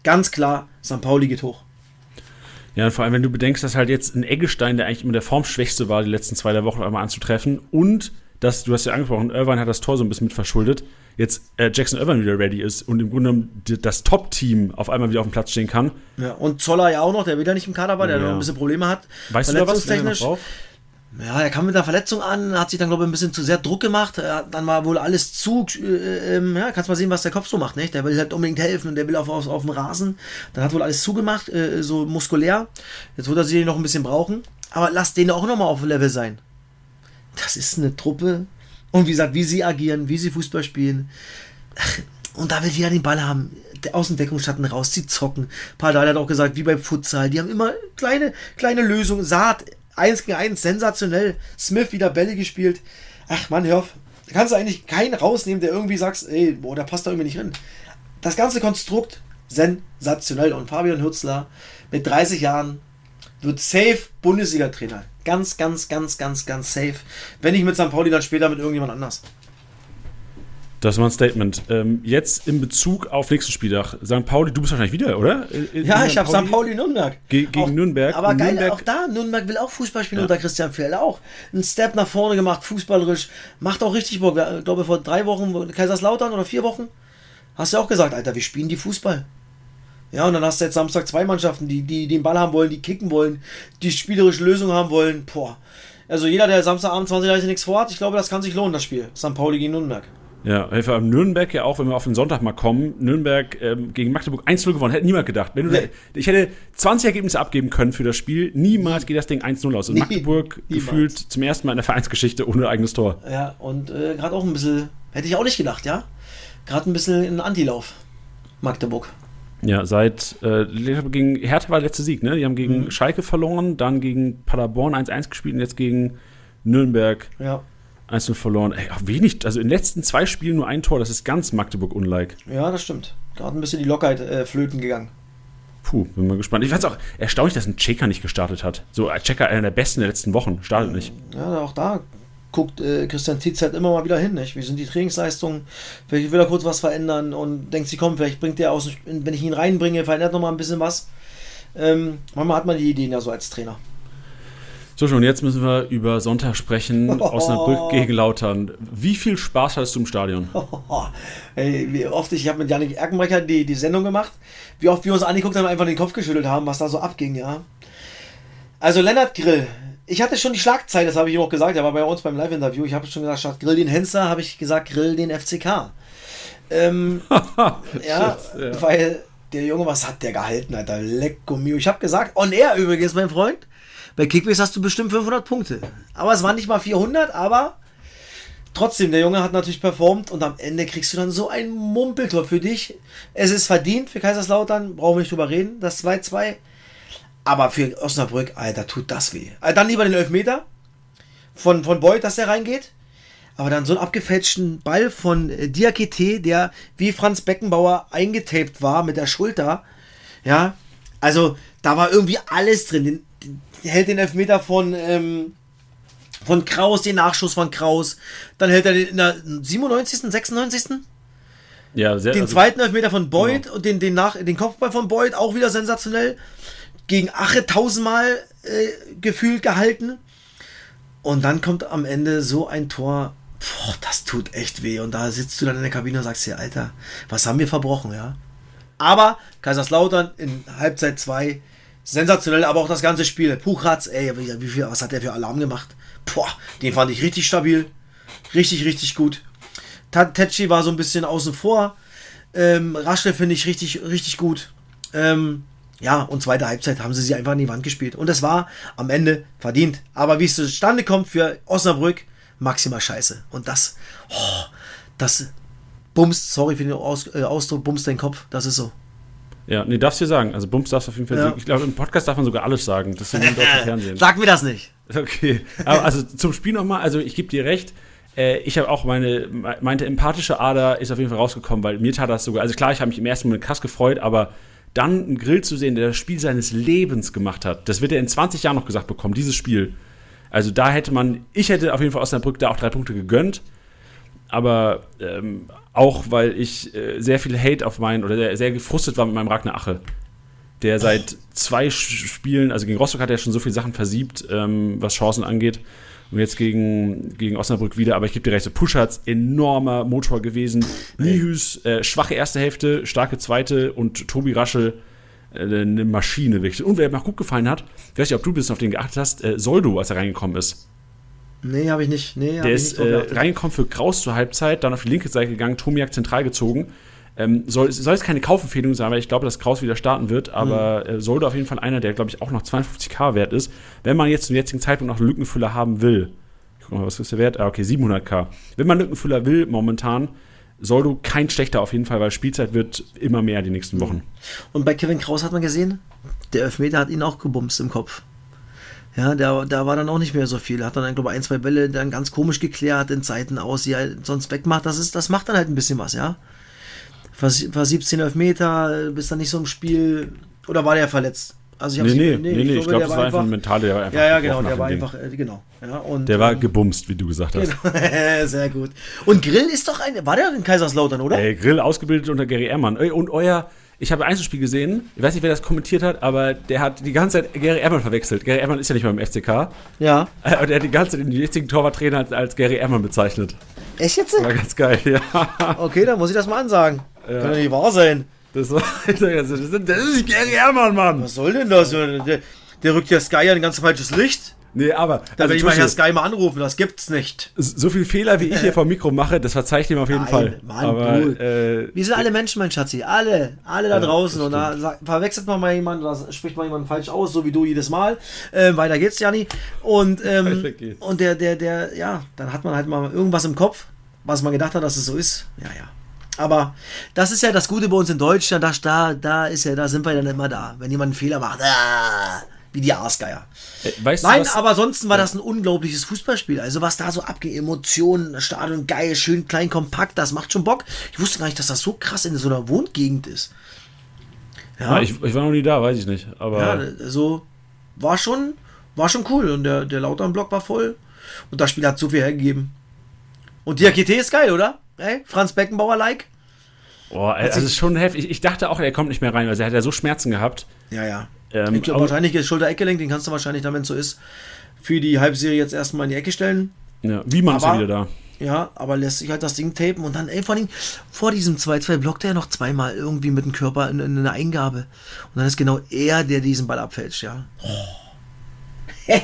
ganz klar, St. Pauli geht hoch. Ja, und vor allem, wenn du bedenkst, dass halt jetzt ein Eggestein, der eigentlich immer der Formschwächste war, die letzten zwei der Woche einmal anzutreffen und dass, du hast ja angesprochen, Irvine hat das Tor so ein bisschen mit verschuldet, jetzt äh, Jackson Irvine wieder ready ist und im Grunde genommen das Top-Team auf einmal wieder auf dem Platz stehen kann. Ja, und Zoller ja auch noch, der wieder nicht im Kader war, der Ja. noch ein bisschen Probleme hat. Weißt du da was? wer Ja, er kam mit einer Verletzung an, hat sich dann, glaube ich, ein bisschen zu sehr Druck gemacht. Er hat dann mal wohl alles zu. Äh, ähm, ja, kannst mal sehen, was der Kopf so macht, nicht? Der will halt unbedingt helfen und der will auf, auf, auf dem Rasen. Dann hat wohl alles zugemacht, äh, so muskulär. Jetzt wird er sie noch ein bisschen brauchen. Aber lass den auch nochmal auf Level sein. Das ist eine Truppe. Und wie gesagt, wie sie agieren, wie sie Fußball spielen. Und da will jeder den Ball haben. Der Außendeckungsschatten raus, sie zocken. Pardal hat auch gesagt, wie beim Futsal. Die haben immer kleine, kleine Lösungen. Saat, 1 gegen 1, sensationell. Smith wieder Bälle gespielt. Ach man, hör auf. Da kannst du eigentlich keinen rausnehmen, der irgendwie sagst, ey, boah, der passt da irgendwie nicht rein. Das ganze Konstrukt sensationell. Und Fabian Hürzler mit 30 Jahren wird safe Bundesliga-Trainer. Ganz, ganz, ganz, ganz, ganz safe. Wenn nicht mit St. Pauli, dann später mit irgendjemand anders. Das war ein Statement. Ähm, jetzt in Bezug auf nächsten Spieltag. St. Pauli, du bist wahrscheinlich wieder, oder? In ja, ich habe St. Pauli Nürnberg. Ge gegen auch, Nürnberg. Aber geil, Nürnberg. auch da, Nürnberg will auch Fußball spielen ja. unter Christian Feld. Auch einen Step nach vorne gemacht, fußballerisch. Macht auch richtig Bock. Ich glaube, vor drei Wochen, Kaiserslautern oder vier Wochen, hast du auch gesagt, Alter, wir spielen die Fußball. Ja, und dann hast du jetzt Samstag zwei Mannschaften, die, die den Ball haben wollen, die kicken wollen, die spielerische Lösung haben wollen. Boah. Also jeder, der Samstagabend 20 Jahre nichts vorhat, ich glaube, das kann sich lohnen, das Spiel. St. Pauli gegen Nürnberg. Ja, vor allem Nürnberg ja auch, wenn wir auf den Sonntag mal kommen, Nürnberg ähm, gegen Magdeburg 1-0 gewonnen, hätte niemand gedacht. Wenn du nee. ich hätte 20 Ergebnisse abgeben können für das Spiel, niemals geht das Ding 1-0 aus. Und nee, Magdeburg niemals. gefühlt zum ersten Mal in der Vereinsgeschichte ohne eigenes Tor. Ja, und äh, gerade auch ein bisschen, hätte ich auch nicht gedacht, ja. Gerade ein bisschen in Antilauf, Magdeburg. Ja, seit äh, gegen Hertha war der letzte Sieg, ne? Die haben gegen mhm. Schalke verloren, dann gegen Paderborn 1-1 gespielt und jetzt gegen Nürnberg. Ja. 1 verloren. Ey, wenig, also in den letzten zwei Spielen nur ein Tor, das ist ganz Magdeburg-unlike. Ja, das stimmt. Gerade ein bisschen die Lockerheit äh, flöten gegangen. Puh, bin mal gespannt. Ich fand es auch erstaunlich, dass ein Checker nicht gestartet hat. So, ein Checker, einer der besten der letzten Wochen, startet nicht. Ja, auch da guckt äh, Christian Tietz halt immer mal wieder hin. Nicht? Wie sind die Trainingsleistungen? Vielleicht will er kurz was verändern und denkt sich, komm, vielleicht bringt der aus, wenn ich ihn reinbringe, verändert noch mal ein bisschen was. Ähm, manchmal hat man die Ideen ja so als Trainer. So, schon jetzt müssen wir über Sonntag sprechen. Oh. Osnabrück gegen Lautern. Wie viel Spaß hattest du im Stadion? Oh. Hey, wie oft ich, ich habe mit Janik Erkenbrecher die, die Sendung gemacht, wie oft wir uns angeguckt haben, einfach den Kopf geschüttelt haben, was da so abging, ja. Also Lennart Grill. Ich hatte schon die Schlagzeile, das habe ich ihm auch gesagt, er war bei uns beim Live-Interview. Ich habe schon gesagt, statt Grill den Henster, habe ich gesagt, Grill den FCK. Ähm, ja, ja, weil der Junge, was hat der gehalten, Alter? Lecco mio. Ich habe gesagt, on air übrigens, mein Freund. Bei Kickbase hast du bestimmt 500 Punkte. Aber es waren nicht mal 400, aber trotzdem, der Junge hat natürlich performt und am Ende kriegst du dann so ein Mumpeltor für dich. Es ist verdient für Kaiserslautern, brauchen wir nicht drüber reden, das 2-2. Aber für Osnabrück, Alter, tut das weh. Äh, dann lieber den Elfmeter von, von Beuth, dass der reingeht. Aber dann so einen abgefälschten Ball von äh, Diakite, der wie Franz Beckenbauer eingetaped war mit der Schulter. Ja, also da war irgendwie alles drin. Den, hält den Elfmeter von, ähm, von Kraus, den Nachschuss von Kraus. Dann hält er den in der 97., 96. Ja, sehr, den also, zweiten Elfmeter von Boyd genau. und den, den, nach, den Kopfball von Boyd auch wieder sensationell. Gegen Ache tausendmal äh, gefühlt gehalten. Und dann kommt am Ende so ein Tor. Boah, das tut echt weh. Und da sitzt du dann in der Kabine und sagst dir, Alter, was haben wir verbrochen, ja? Aber Kaiserslautern in Halbzeit 2 sensationell, aber auch das ganze Spiel. Puchratz, ey, wie viel, was hat der für Alarm gemacht? Boah, den fand ich richtig stabil. Richtig, richtig gut. Tetschi war so ein bisschen außen vor. Ähm, Raschle finde ich richtig, richtig gut. Ähm, ja, und zweite Halbzeit haben sie sie einfach an die Wand gespielt. Und es war am Ende verdient. Aber wie es zustande kommt für Osnabrück, maximal scheiße. Und das, oh, das bumst, sorry für den Aus, äh, Ausdruck, bumst den Kopf. Das ist so. Ja, nee, darfst du sagen. Also Bums darfst du auf jeden Fall ja. Ich glaube, im Podcast darf man sogar alles sagen. Das sind im Fernsehen. Sag mir das nicht. Okay. Aber also zum Spiel nochmal, also ich gebe dir recht. Äh, ich habe auch meine, meinte empathische Ader ist auf jeden Fall rausgekommen, weil mir tat das sogar, also klar, ich habe mich im ersten Moment krass gefreut, aber dann einen Grill zu sehen, der das Spiel seines Lebens gemacht hat, das wird er in 20 Jahren noch gesagt bekommen, dieses Spiel. Also da hätte man, ich hätte auf jeden Fall Osnabrück da auch drei Punkte gegönnt aber ähm, auch weil ich äh, sehr viel Hate auf meinen oder sehr, sehr gefrustet war mit meinem Ragnar Ache, der seit zwei Spielen, also gegen Rostock hat er schon so viele Sachen versiebt, ähm, was Chancen angeht. Und jetzt gegen, gegen Osnabrück wieder, aber ich gebe dir recht, so Puschatz, enormer Motor gewesen. Nihus, äh, schwache erste Hälfte, starke zweite und Tobi Raschel, äh, eine Maschine wirklich. Und wer mir auch gut gefallen hat, ich weiß nicht, ob du ein bisschen auf den geachtet hast, äh, Soldo, als er reingekommen ist. Nee, habe ich nicht. Nee, der ist äh, reingekommen für Kraus zur Halbzeit, dann auf die linke Seite gegangen, Tomiak zentral gezogen. Ähm, soll, soll jetzt keine Kaufempfehlung sein, weil ich glaube, dass Kraus wieder starten wird, aber äh, Soldo auf jeden Fall einer, der, glaube ich, auch noch 52k wert ist. Wenn man jetzt zum jetzigen Zeitpunkt noch einen Lückenfüller haben will, ich guck mal, was ist der Wert? Ah, okay, 700k. Wenn man Lückenfüller will, momentan, Soldo kein schlechter auf jeden Fall, weil Spielzeit wird immer mehr die nächsten Wochen. Und bei Kevin Kraus hat man gesehen, der Elfmeter hat ihn auch gebumst im Kopf. Ja, da, da war dann auch nicht mehr so viel. Hat dann, glaube ich, ein, zwei Bälle dann ganz komisch geklärt in Zeiten aus, die er sonst wegmacht. Das, ist, das macht dann halt ein bisschen was, ja. War, war 17 Elfmeter, bist dann nicht so im Spiel. Oder war der verletzt? Also ich nee, nee, nee, nee, ich glaube, glaub, das war einfach ein mentaler, der war einfach Ja, ja, genau, der war einfach, äh, genau. Ja, und, der war ähm, gebumst, wie du gesagt hast. Genau, sehr gut. Und Grill ist doch ein, war der in Kaiserslautern, oder? Ey, Grill ausgebildet unter Gary Ehrmann. Und euer, ich habe ein Einzelspiel gesehen, ich weiß nicht, wer das kommentiert hat, aber der hat die ganze Zeit Gary Ehrmann verwechselt. Gary Ehrmann ist ja nicht mehr im FCK. Ja. Und er hat die ganze Zeit den jetzigen Torwarttrainer als, als Gary Ehrmann bezeichnet. Echt jetzt? War ganz geil, ja. Okay, dann muss ich das mal ansagen. Ja. Kann ja nicht wahr sein. Das, war, das, ist, das ist Gary Hermann, Mann. Was soll denn das? Der, der rückt ja Sky ein ganz falsches Licht. Nee, aber. Da also werde ich mal Herr Sky mal anrufen, das gibt's nicht. So viel Fehler, wie ich hier vom Mikro mache, das verzeihe ich ihm auf jeden Nein, Fall. Mann, aber, äh, Wir sind alle Menschen, mein Schatzi. Alle. Alle da draußen. Und da verwechselt man mal jemanden, da spricht man jemanden falsch aus, so wie du jedes Mal. Ähm, weiter geht's, Janni. Und, ähm, und der, der, der, ja, dann hat man halt mal irgendwas im Kopf, was man gedacht hat, dass es so ist. Ja, ja. Aber das ist ja das Gute bei uns in Deutschland, da, da, da ist ja, da sind wir dann immer da. Wenn jemand einen Fehler macht, ah, wie die Aasgeier. Äh, weißt Nein, du, aber ansonsten war ja. das ein unglaubliches Fußballspiel. Also was da so abgeht, Emotionen, Stadion geil, schön klein, kompakt, das macht schon Bock. Ich wusste gar nicht, dass das so krass in so einer Wohngegend ist. Ja, ja ich, ich, war noch nie da, weiß ich nicht. Aber ja, so war schon, war schon cool und der, der Lautern-Block war voll und das Spiel hat so viel hergegeben. Und die AKT ist geil, oder? Hey, Franz Beckenbauer-like. Boah, also ist schon heftig. Ich, dachte auch, er kommt nicht mehr rein, weil er hat ja so Schmerzen gehabt. Ja, ja. Ähm, ich glaube, wahrscheinlich ist Schulter-Eckgelenk, den kannst du wahrscheinlich, wenn es so ist, für die Halbserie jetzt erstmal in die Ecke stellen. Ja, wie machst du wieder da? Ja, aber lässt sich halt das Ding tapen und dann, ey, vor allem vor diesem 2-2 blockt er noch zweimal irgendwie mit dem Körper in, in eine Eingabe. Und dann ist genau er, der diesen Ball abfälscht, ja. Oh.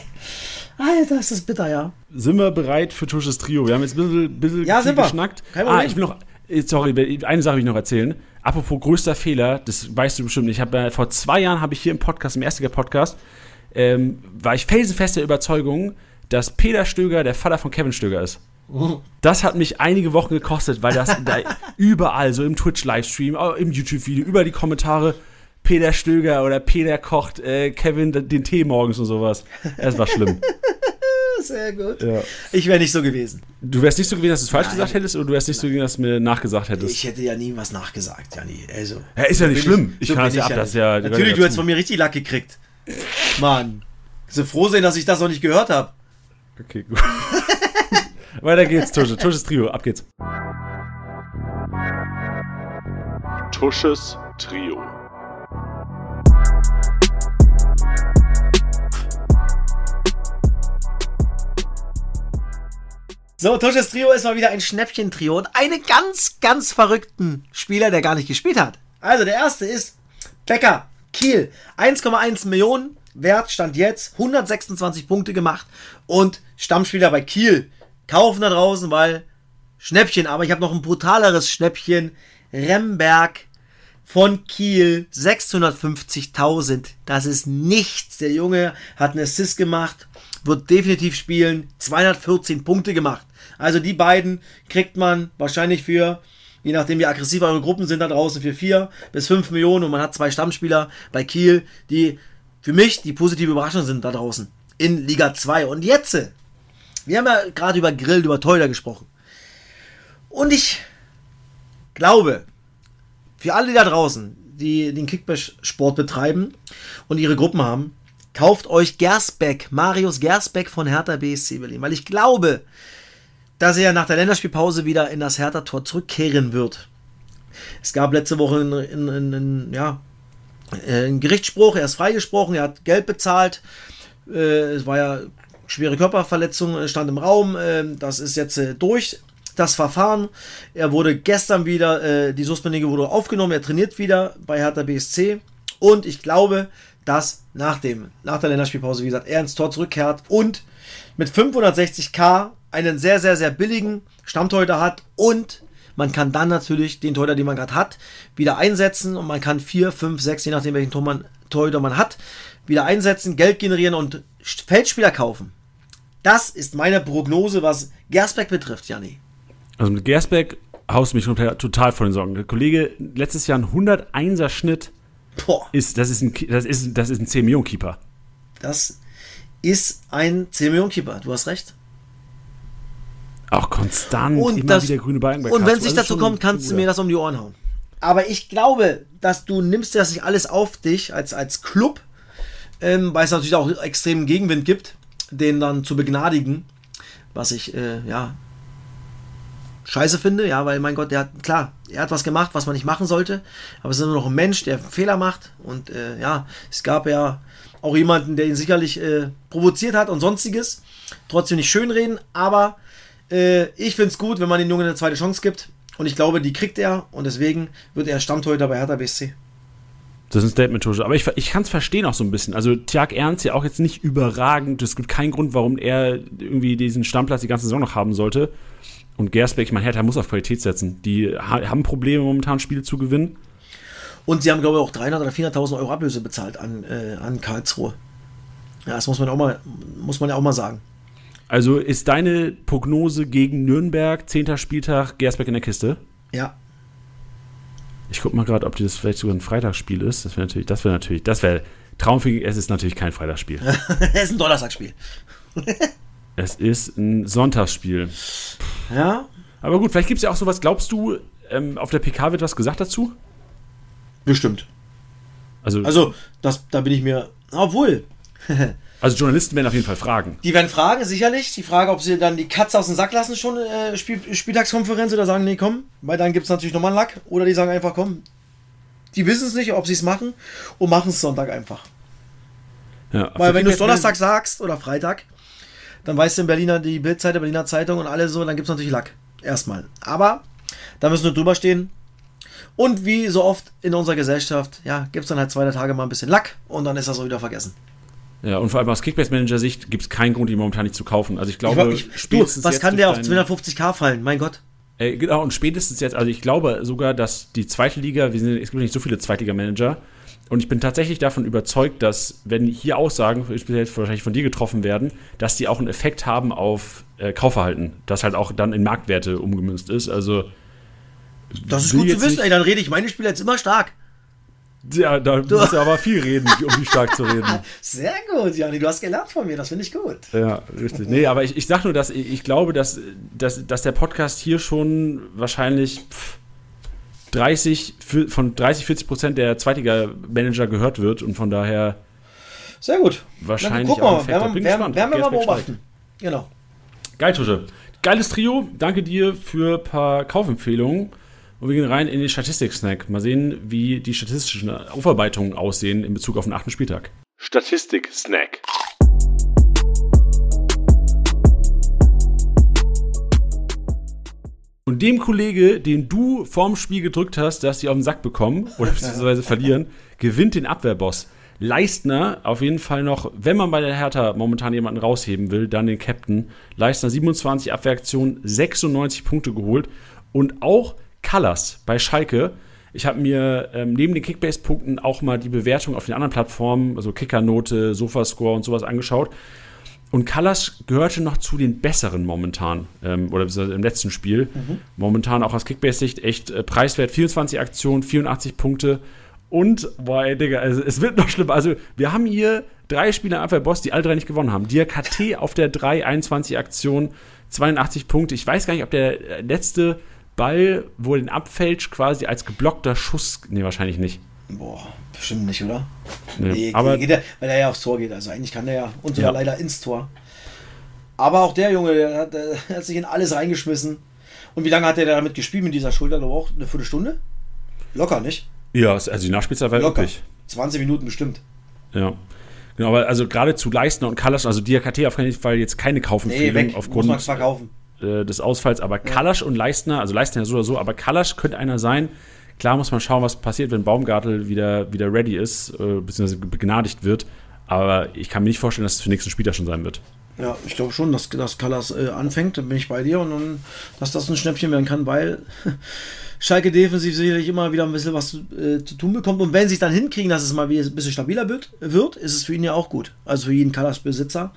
Alter, ist das bitter, ja. Sind wir bereit für Tusches Trio? Wir haben jetzt ein bisschen, bisschen ja, geschnackt. Ah, ich will noch, sorry, eine Sache will ich noch erzählen. Apropos größter Fehler, das weißt du bestimmt nicht. Ich habe äh, vor zwei Jahren habe ich hier im Podcast, im ersten Podcast, ähm, war ich felsenfest der Überzeugung, dass Peter Stöger der Vater von Kevin Stöger ist. Das hat mich einige Wochen gekostet, weil das da überall, so im Twitch-Livestream, im YouTube-Video, über die Kommentare, Peter Stöger oder Peter kocht äh, Kevin den Tee morgens und sowas. Es war schlimm. Sehr gut. Ja. Ich wäre nicht so gewesen. Du wärst nicht so gewesen, dass du es falsch Nein. gesagt hättest, oder du wärst nicht so gewesen, dass du mir nachgesagt hättest? Ich hätte ja nie was nachgesagt, Jani. Also, ja, ist ja nicht schlimm. Ich, so kann das ja ab, das ja. Natürlich, du hättest von mir richtig Lack gekriegt. Mann. So froh sein, dass ich das noch nicht gehört habe. Okay, gut. Weiter geht's, Tusche. Tusches Trio, ab geht's. Tusches Trio. So, Tusches Trio ist mal wieder ein Schnäppchen-Trio und einen ganz, ganz verrückten Spieler, der gar nicht gespielt hat. Also, der erste ist Becker, Kiel. 1,1 Millionen Wert stand jetzt, 126 Punkte gemacht und Stammspieler bei Kiel. Kaufen da draußen, weil Schnäppchen, aber ich habe noch ein brutaleres Schnäppchen. Remberg von Kiel, 650.000. Das ist nichts. Der Junge hat einen Assist gemacht, wird definitiv spielen, 214 Punkte gemacht. Also die beiden kriegt man wahrscheinlich für, je nachdem wie aggressiv eure Gruppen sind da draußen, für 4 bis 5 Millionen und man hat zwei Stammspieler bei Kiel, die für mich die positive Überraschung sind da draußen in Liga 2. Und jetzt, wir haben ja gerade über Grill, über Teuler gesprochen. Und ich glaube, für alle da draußen, die den Kickbash-Sport betreiben und ihre Gruppen haben, kauft euch Gersbeck, Marius Gersbeck von Hertha BSC Berlin, weil ich glaube, dass er nach der Länderspielpause wieder in das Hertha-Tor zurückkehren wird. Es gab letzte Woche einen, einen, einen, ja, äh, einen Gerichtsspruch, er ist freigesprochen, er hat Geld bezahlt. Äh, es war ja schwere Körperverletzung, stand im Raum. Äh, das ist jetzt durch, das Verfahren. Er wurde gestern wieder, die Suspendierung wurde aufgenommen, er trainiert wieder bei Hertha BSC. Und ich glaube, dass nach, dem, nach der Länderspielpause, wie gesagt, er ins Tor zurückkehrt und mit 560k einen sehr, sehr, sehr billigen Stammtorhüter hat und Man kann dann natürlich den Torhüter, den man gerade hat, wieder einsetzen und man kann vier, fünf, sechs, je nachdem welchen Tor man, Torhüter man hat, wieder einsetzen, Geld generieren und Feldspieler kaufen. Das ist meine Prognose, was Gersbeck betrifft, Janni. Also mit Gersbeck haust du mich total vor den Sorgen. Der Kollege, letztes Jahr ein 101er Schnitt. Boah. Ist, das, ist ein, das, ist, das ist ein 10-Millionen-Keeper. Das ist ein 10-Millionen-Keeper, du hast recht. Auch konstant, und immer das, wieder grüne Balken bei Und wenn es nicht dazu kommt, kannst du mir das um die Ohren hauen. Aber ich glaube, dass du nimmst das nicht alles auf dich als, als Club, ähm, weil es natürlich auch extremen Gegenwind gibt, den dann zu begnadigen, was ich, äh, ja, scheiße finde, ja, weil mein Gott, der hat, klar, er hat was gemacht, was man nicht machen sollte, aber es ist nur noch ein Mensch, der Fehler macht und äh, ja, es gab ja auch jemanden, der ihn sicherlich äh, provoziert hat und sonstiges. Trotzdem nicht schönreden, aber äh, ich finde es gut, wenn man den Jungen eine zweite Chance gibt und ich glaube, die kriegt er und deswegen wird er Stammtorhüter bei Hertha BSC. Das ist ein Statement, Tusche. Aber ich, ich kann es verstehen auch so ein bisschen. Also, Tjag Ernst ja auch jetzt nicht überragend. Es gibt keinen Grund, warum er irgendwie diesen Stammplatz die ganze Saison noch haben sollte. Und Gersbeck, ich meine, Hertha muss auf Qualität setzen. Die haben Probleme, momentan Spiele zu gewinnen. Und sie haben, glaube ich, auch 300.000 oder 400.000 Euro Ablöse bezahlt an, äh, an Karlsruhe. Ja, das muss man, auch mal, muss man ja auch mal sagen. Also ist deine Prognose gegen Nürnberg, 10. Spieltag, Gersbeck in der Kiste? Ja. Ich gucke mal gerade, ob das vielleicht sogar ein Freitagsspiel ist. Das wäre natürlich, das wäre natürlich, das wäre Traum es ist natürlich kein Freitagsspiel. es ist ein Donnerstagsspiel. Es ist ein Sonntagsspiel. Ja. Aber gut, vielleicht gibt es ja auch sowas. Glaubst du, ähm, auf der PK wird was gesagt dazu? Bestimmt. Also, also das, da bin ich mir. Obwohl. also Journalisten werden auf jeden Fall fragen. Die werden fragen, sicherlich. Die Frage, ob sie dann die Katze aus dem Sack lassen, schon äh, Spiel, Spieltagskonferenz oder sagen, nee, komm, weil dann gibt es natürlich nochmal einen Lack. Oder die sagen einfach, komm. Die wissen es nicht, ob sie es machen und machen es Sonntag einfach. Ja, weil wenn du es Donnerstag sagst oder Freitag, dann weißt du in Berliner die Bildzeit, der Berliner Zeitung und alle so, dann gibt es natürlich Lack. Erstmal. Aber da müssen wir drüber stehen. Und wie so oft in unserer Gesellschaft, ja, gibt es dann halt zwei Tage mal ein bisschen Lack und dann ist das auch wieder vergessen. Ja, und vor allem aus Kickbase-Manager-Sicht gibt es keinen Grund, die momentan nicht zu kaufen. Also ich glaube, ich, ich, du, was kann der auf 250k fallen? Mein Gott. Äh, genau, und spätestens jetzt, also ich glaube sogar, dass die zweite Liga, wir sind, es gibt nicht so viele Zweitliga-Manager, und ich bin tatsächlich davon überzeugt, dass, wenn hier Aussagen, speziell wahrscheinlich von dir getroffen werden, dass die auch einen Effekt haben auf äh, Kaufverhalten, das halt auch dann in Marktwerte umgemünzt ist. Also. Das ist gut zu wissen, ey, dann rede ich meine Spieler jetzt immer stark. Ja, da du. musst du aber viel reden, um die stark zu reden. Sehr gut, Jani, du hast gelernt von mir, das finde ich gut. Ja, richtig. Nee, aber ich, ich sag nur, dass ich, ich glaube, dass, dass, dass der Podcast hier schon wahrscheinlich. Pff, 30, von 30, 40 Prozent der Zweitliga-Manager gehört wird und von daher. Sehr gut. Wahrscheinlich gucken auch. Werden, Bin werden, werden wir mal beobachten. Genau. Geil, Tusche. Geiles Trio. Danke dir für ein paar Kaufempfehlungen. Und wir gehen rein in den Statistik-Snack. Mal sehen, wie die statistischen Aufarbeitungen aussehen in Bezug auf den achten Spieltag. Statistik-Snack. Und dem Kollege, den du vorm Spiel gedrückt hast, dass die auf den Sack bekommen oder beziehungsweise verlieren, gewinnt den Abwehrboss. Leistner auf jeden Fall noch, wenn man bei der Hertha momentan jemanden rausheben will, dann den Captain. Leistner 27 Abwehraktionen, 96 Punkte geholt und auch Callas bei Schalke. Ich habe mir ähm, neben den Kickbase-Punkten auch mal die Bewertung auf den anderen Plattformen, also Kickernote, Sofascore und sowas angeschaut. Und Callas gehörte noch zu den besseren momentan, ähm, oder im letzten Spiel. Mhm. Momentan auch aus Kickbase-Sicht echt äh, preiswert. 24 Aktionen, 84 Punkte. Und, boah, ey, Digga, also, es wird noch schlimmer. Also, wir haben hier drei Spieler Abwehrboss, die alle drei nicht gewonnen haben. KT auf der 3, 21 Aktionen, 82 Punkte. Ich weiß gar nicht, ob der letzte Ball, wo er den abfälscht, quasi als geblockter Schuss. Nee, wahrscheinlich nicht. Boah, bestimmt nicht, oder? Nee, nee aber er, weil er ja aufs Tor geht. Also eigentlich kann er ja und sogar ja. leider ins Tor. Aber auch der Junge, der hat, der hat, sich in alles reingeschmissen. Und wie lange hat er damit gespielt mit dieser Schulter? Auch eine Viertelstunde? Locker, nicht? Ja, also die Nachspielzeit war Locker. Üppig. 20 Minuten bestimmt. Ja. Genau, aber also gerade zu Leistner und Kalasch, also Diakate auf jeden Fall jetzt keine Kaufempfehlung nee, aufgrund äh, des Ausfalls, aber. Kalasch und Leistner, also Leistner so oder so, aber Kalasch könnte einer sein, Klar muss man schauen, was passiert, wenn Baumgartel wieder, wieder ready ist, äh, beziehungsweise begnadigt wird. Aber ich kann mir nicht vorstellen, dass es für den nächsten Spieler schon sein wird. Ja, ich glaube schon, dass, dass Callas äh, anfängt, da bin ich bei dir und dann, dass das ein Schnäppchen werden kann, weil Schalke defensiv sicherlich immer wieder ein bisschen was äh, zu tun bekommt. Und wenn sie es dann hinkriegen, dass es mal wieder ein bisschen stabiler wird, wird ist es für ihn ja auch gut. Also für jeden Callas-Besitzer.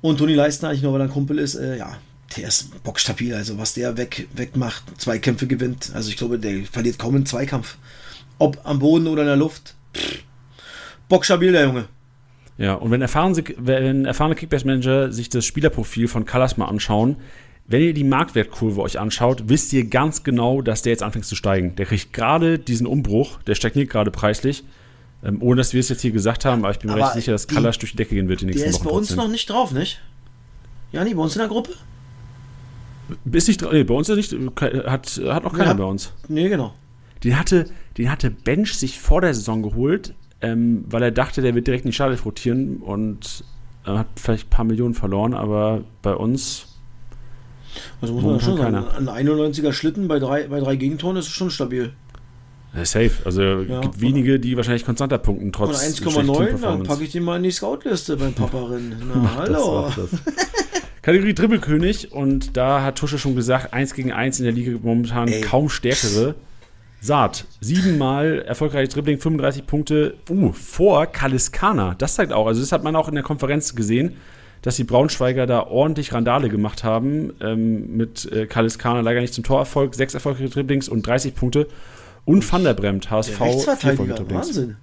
Und Toni Leistner, eigentlich nur weil er ein Kumpel ist, äh, ja, der ist bockstabil. Also was der weg, wegmacht, zwei Kämpfe gewinnt. Also ich glaube, der verliert kaum einen Zweikampf. Ob am Boden oder in der Luft. Pff, bockstabil, der Junge. Ja, und wenn erfahrene, wenn erfahrene Kickbase-Manager sich das Spielerprofil von Callas mal anschauen, wenn ihr die Marktwertkurve euch anschaut, wisst ihr ganz genau, dass der jetzt anfängt zu steigen. Der kriegt gerade diesen Umbruch, der stagniert gerade preislich. Ähm, ohne dass wir es jetzt hier gesagt haben, aber ich bin mir recht sicher, dass Callas durch die Decke gehen wird die nächsten Der ist Wochen. bei uns trotzdem. noch nicht drauf, nicht? Jani, bei uns in der Gruppe? Ist nicht, nee, bei uns ist nicht, hat, hat noch keiner Ja. bei uns. Nee, genau. Den hatte, den hatte Bench sich vor der Saison geholt, ähm, weil er dachte, der wird direkt in die Schale rotieren und äh, hat vielleicht ein paar Millionen verloren, aber bei uns Also muss man schon sagen, Momentan ein 91er Schlitten bei drei, bei drei Gegentoren ist schon stabil. safe. Also Ja. gibt wenige, die wahrscheinlich konstanter punkten, trotz schlechter 1,9, dann packe ich den mal in die Scoutliste beim Paparin. Na, Mach das, hallo. das. Kategorie Dribbelkönig und da hat Tusche schon gesagt, 1 gegen 1 in der Liga momentan Ey. kaum stärkere. Saat, siebenmal erfolgreiches Dribbling, 35 Punkte, uh, vor Kaliskana. Das zeigt auch, also das hat man auch in der Konferenz gesehen, dass die Braunschweiger da ordentlich Randale gemacht haben. Ähm, mit äh, Kaliskana leider nicht zum Torerfolg, sechs erfolgreiche Dribblings und 30 Punkte. Und Van der Bremt, HSV, Der vier. Wahnsinn.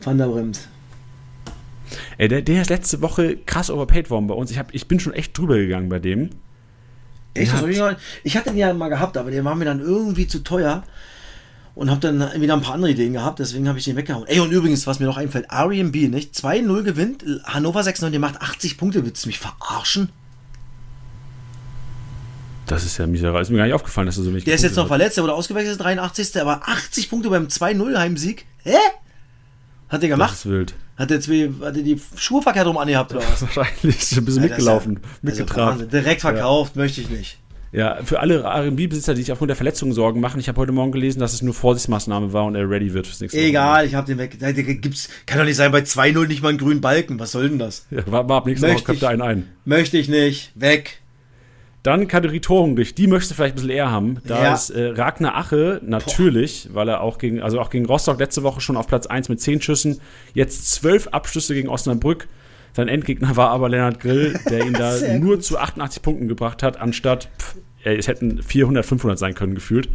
Van der Bremt. Ey, der, der ist letzte Woche krass overpaid worden bei uns. Ich, hab, ich bin schon echt drüber gegangen bei dem. Echt? Hab ich, ich hatte den ja mal gehabt, aber der war mir dann irgendwie zu teuer. Und habe dann wieder ein paar andere Ideen gehabt, deswegen habe ich den weggehauen. Ey, und übrigens, was mir noch einfällt, Airbnb, nicht? 2-0 gewinnt, Hannover 6-9, der macht 80 Punkte. Willst du mich verarschen? Das ist ja miserabel. Ist mir gar nicht aufgefallen, dass er so wenig Der ist jetzt noch Punkte verletzt, der wurde ausgewechselt, 83. Aber 80 Punkte beim 2-0 Heimsieg? Hä? Hat der hat. Das gemacht? ist wild. Hat der, zwei, hat der die Schuhe verkehrt rum angehabt oder was? Wahrscheinlich ist ein bisschen Alter, mitgelaufen, ist ja- mitgetragen. Also. Direkt verkauft, möchte ich nicht. Ja, für alle R&B-Besitzer, die sich aufgrund der Verletzungen Sorgen machen, ich habe heute Morgen gelesen, dass es nur Vorsichtsmaßnahme war und er ready wird fürs nächste Egal, ich habe den weg. Da gibt's, kann doch nicht sein, bei 2-0 nicht mal einen grünen Balken. Was soll denn das? Ja, war, war ab Woche Möchte kommt da einen ein. Möchte ich nicht. Weg. Dann Kategorie Torhungrig, die möchte vielleicht ein bisschen eher haben. Da Ja. ist äh, Ragnar Ache natürlich, weil er auch gegen, also auch gegen Rostock letzte Woche schon auf Platz 1 mit 10 Schüssen, jetzt 12 Abschlüsse gegen Osnabrück. Sein Endgegner war aber Lennart Grill, der ihn da nur gut. zu 88 Punkten gebracht hat, anstatt, pff, es hätten 400, 500 sein können gefühlt.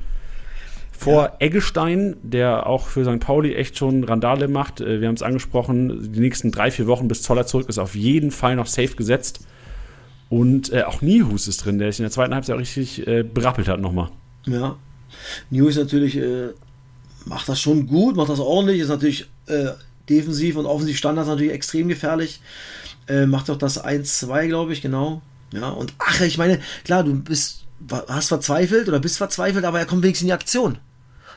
Vor Eggestein, der auch für St. Pauli echt schon Randale macht. Äh, Wir haben es angesprochen, die nächsten drei, vier Wochen bis Zoller zurück ist auf jeden Fall noch safe gesetzt. Und äh, auch Nihus ist drin, der sich in der zweiten Halbzeit richtig äh, berappelt hat nochmal. Ja. News natürlich äh, macht das schon gut, macht das ordentlich, ist natürlich äh, defensiv und offensiv Standards natürlich extrem gefährlich. Äh, macht auch das 1-2, glaube ich, genau. Ja, und ach, ich meine, klar, du bist, hast verzweifelt oder bist verzweifelt, aber er kommt wenigstens in die Aktion.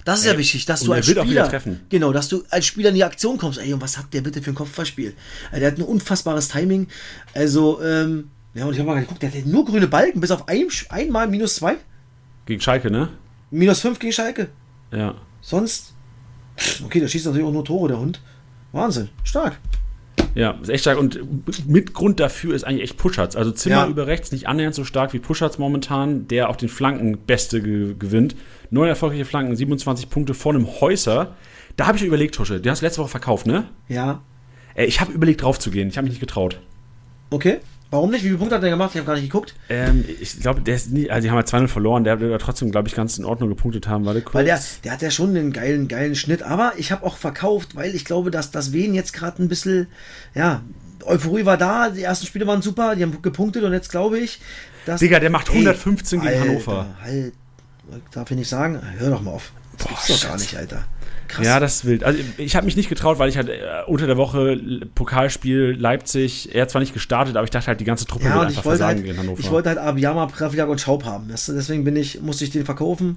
Das ist ja Ey, wichtig, dass du als auch Spieler, treffen. genau, dass du als Spieler in die Aktion kommst. Ey, und was hat der bitte für ein Kopfballspiel? Äh, Der hat ein unfassbares Timing. Also, ähm, ja, und ich habe mal geguckt, der hat nur grüne Balken, bis auf ein, einmal minus zwei, Gegen Schalke, ne? minus fünf gegen Schalke. Ja. Sonst, okay, da schießt natürlich auch nur Tore, der Hund. Wahnsinn, stark. Ja, ist echt stark. Und mit Grund dafür ist eigentlich echt Puschatz. Also Zimmer Ja. über rechts nicht annähernd so stark wie Puschatz momentan, der auch den Flankenbeste ge gewinnt. Neun erfolgreiche Flanken, 27 Punkte vor einem Häuser. Da habe ich überlegt, Tusche, den hast du letzte Woche verkauft, ne? Ja, Äh, ich habe überlegt, drauf zu gehen. Ich habe mich nicht getraut. okay. Warum nicht? Wie viele Punkte hat er gemacht? Ich habe gar nicht geguckt. Ähm, ich glaube, der ist nie, also die haben ja 2-0 verloren, der wird aber trotzdem, glaube ich, ganz in Ordnung gepunktet haben. Warte kurz. Weil der, der hat ja schon einen geilen, geilen Schnitt. Aber ich habe auch verkauft, weil ich glaube, dass das Wien jetzt gerade ein bisschen, ja, Euphorie war da, die ersten Spiele waren super, die haben gepunktet und jetzt glaube ich, dass. Digga, der macht 115 gegen Alter, Hannover. Halt, darf ich nicht sagen? Hör doch mal auf. Das gibt's doch gar nicht, Alter. Krass. Ja, das ist wild. Also ich habe mich nicht getraut, weil ich halt äh, unter der Woche Pokalspiel Leipzig, er hat zwar nicht gestartet, aber ich dachte halt, die ganze Truppe Ja, wird einfach versagen halt, in Hannover. ich wollte halt Abiyama, Pravjak und Schaub haben. Deswegen bin ich, musste ich den verkaufen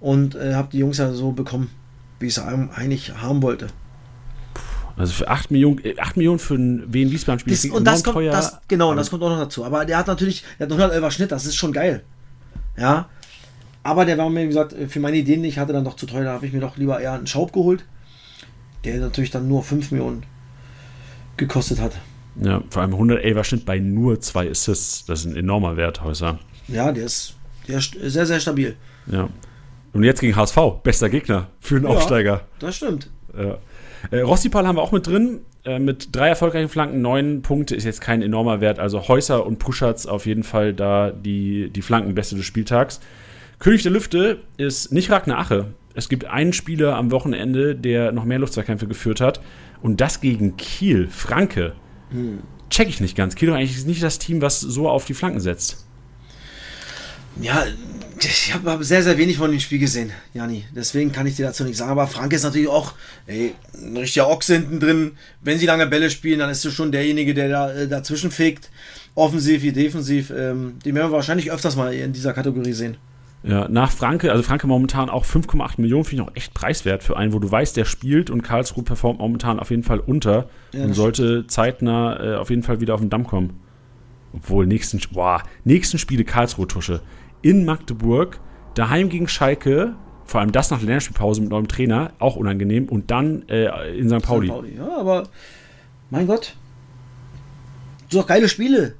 und äh, habe die Jungs ja so bekommen, wie ich es eigentlich haben wollte. also für 8 Millionen, äh, 8 Millionen für ein Wien Wiesbaden Spiel Das, und das kommt, das, genau, und das kommt auch noch dazu. Aber der hat natürlich, der hat 111er Schnitt, das ist schon geil. Ja. Aber der war mir, wie gesagt, für meine Ideen nicht, hatte dann doch zu teuer, da habe ich mir doch lieber eher einen Schaub geholt, der natürlich dann nur 5 Millionen gekostet hat. Ja, vor allem 111er Schnitt bei nur zwei Assists. Das ist ein enormer Wert, Häuser. Ja, der ist, der ist sehr, sehr stabil. Ja. Und jetzt gegen HSV, bester Gegner für einen Ja. Aufsteiger. Das stimmt. Ja. Äh, Rossipal haben wir auch mit drin. Äh, mit drei erfolgreichen Flanken, neun Punkte ist jetzt kein enormer Wert. Also Häuser und Puschatz auf jeden Fall da die, die Flankenbeste des Spieltags. König der Lüfte ist nicht Ragnar Ache. Es gibt einen Spieler am Wochenende, der noch mehr Luftzweikämpfe geführt hat. Und das gegen Kiel, Franke. Check ich nicht ganz. Kiel ist eigentlich nicht das Team, was so auf die Flanken setzt. Ja, ich habe hab sehr, sehr wenig von dem Spiel gesehen, Jani. Deswegen kann ich dir dazu nichts sagen. Aber Frank ist natürlich auch ey, ein richtiger Ochse hinten drin. Wenn sie lange Bälle spielen, dann ist du schon derjenige, der da äh, dazwischen fegt. Offensiv wie defensiv. Ähm, den werden wir wahrscheinlich öfters mal in dieser Kategorie sehen. Ja, nach Franke, also Franke momentan auch 5,8 Millionen, finde ich noch echt preiswert für einen, wo du weißt, der spielt und Karlsruhe performt momentan auf jeden Fall unter Ja, und sollte zeitnah äh, auf jeden Fall wieder auf den Damm kommen. Obwohl, nächsten, boah, nächsten Spiele Karlsruhe-Tusche. In Magdeburg, daheim gegen Schalke, vor allem das nach der Länderspielpause mit neuem Trainer, auch unangenehm, und dann äh, in St. Pauli. Ja, aber mein Gott. So geile Spiele.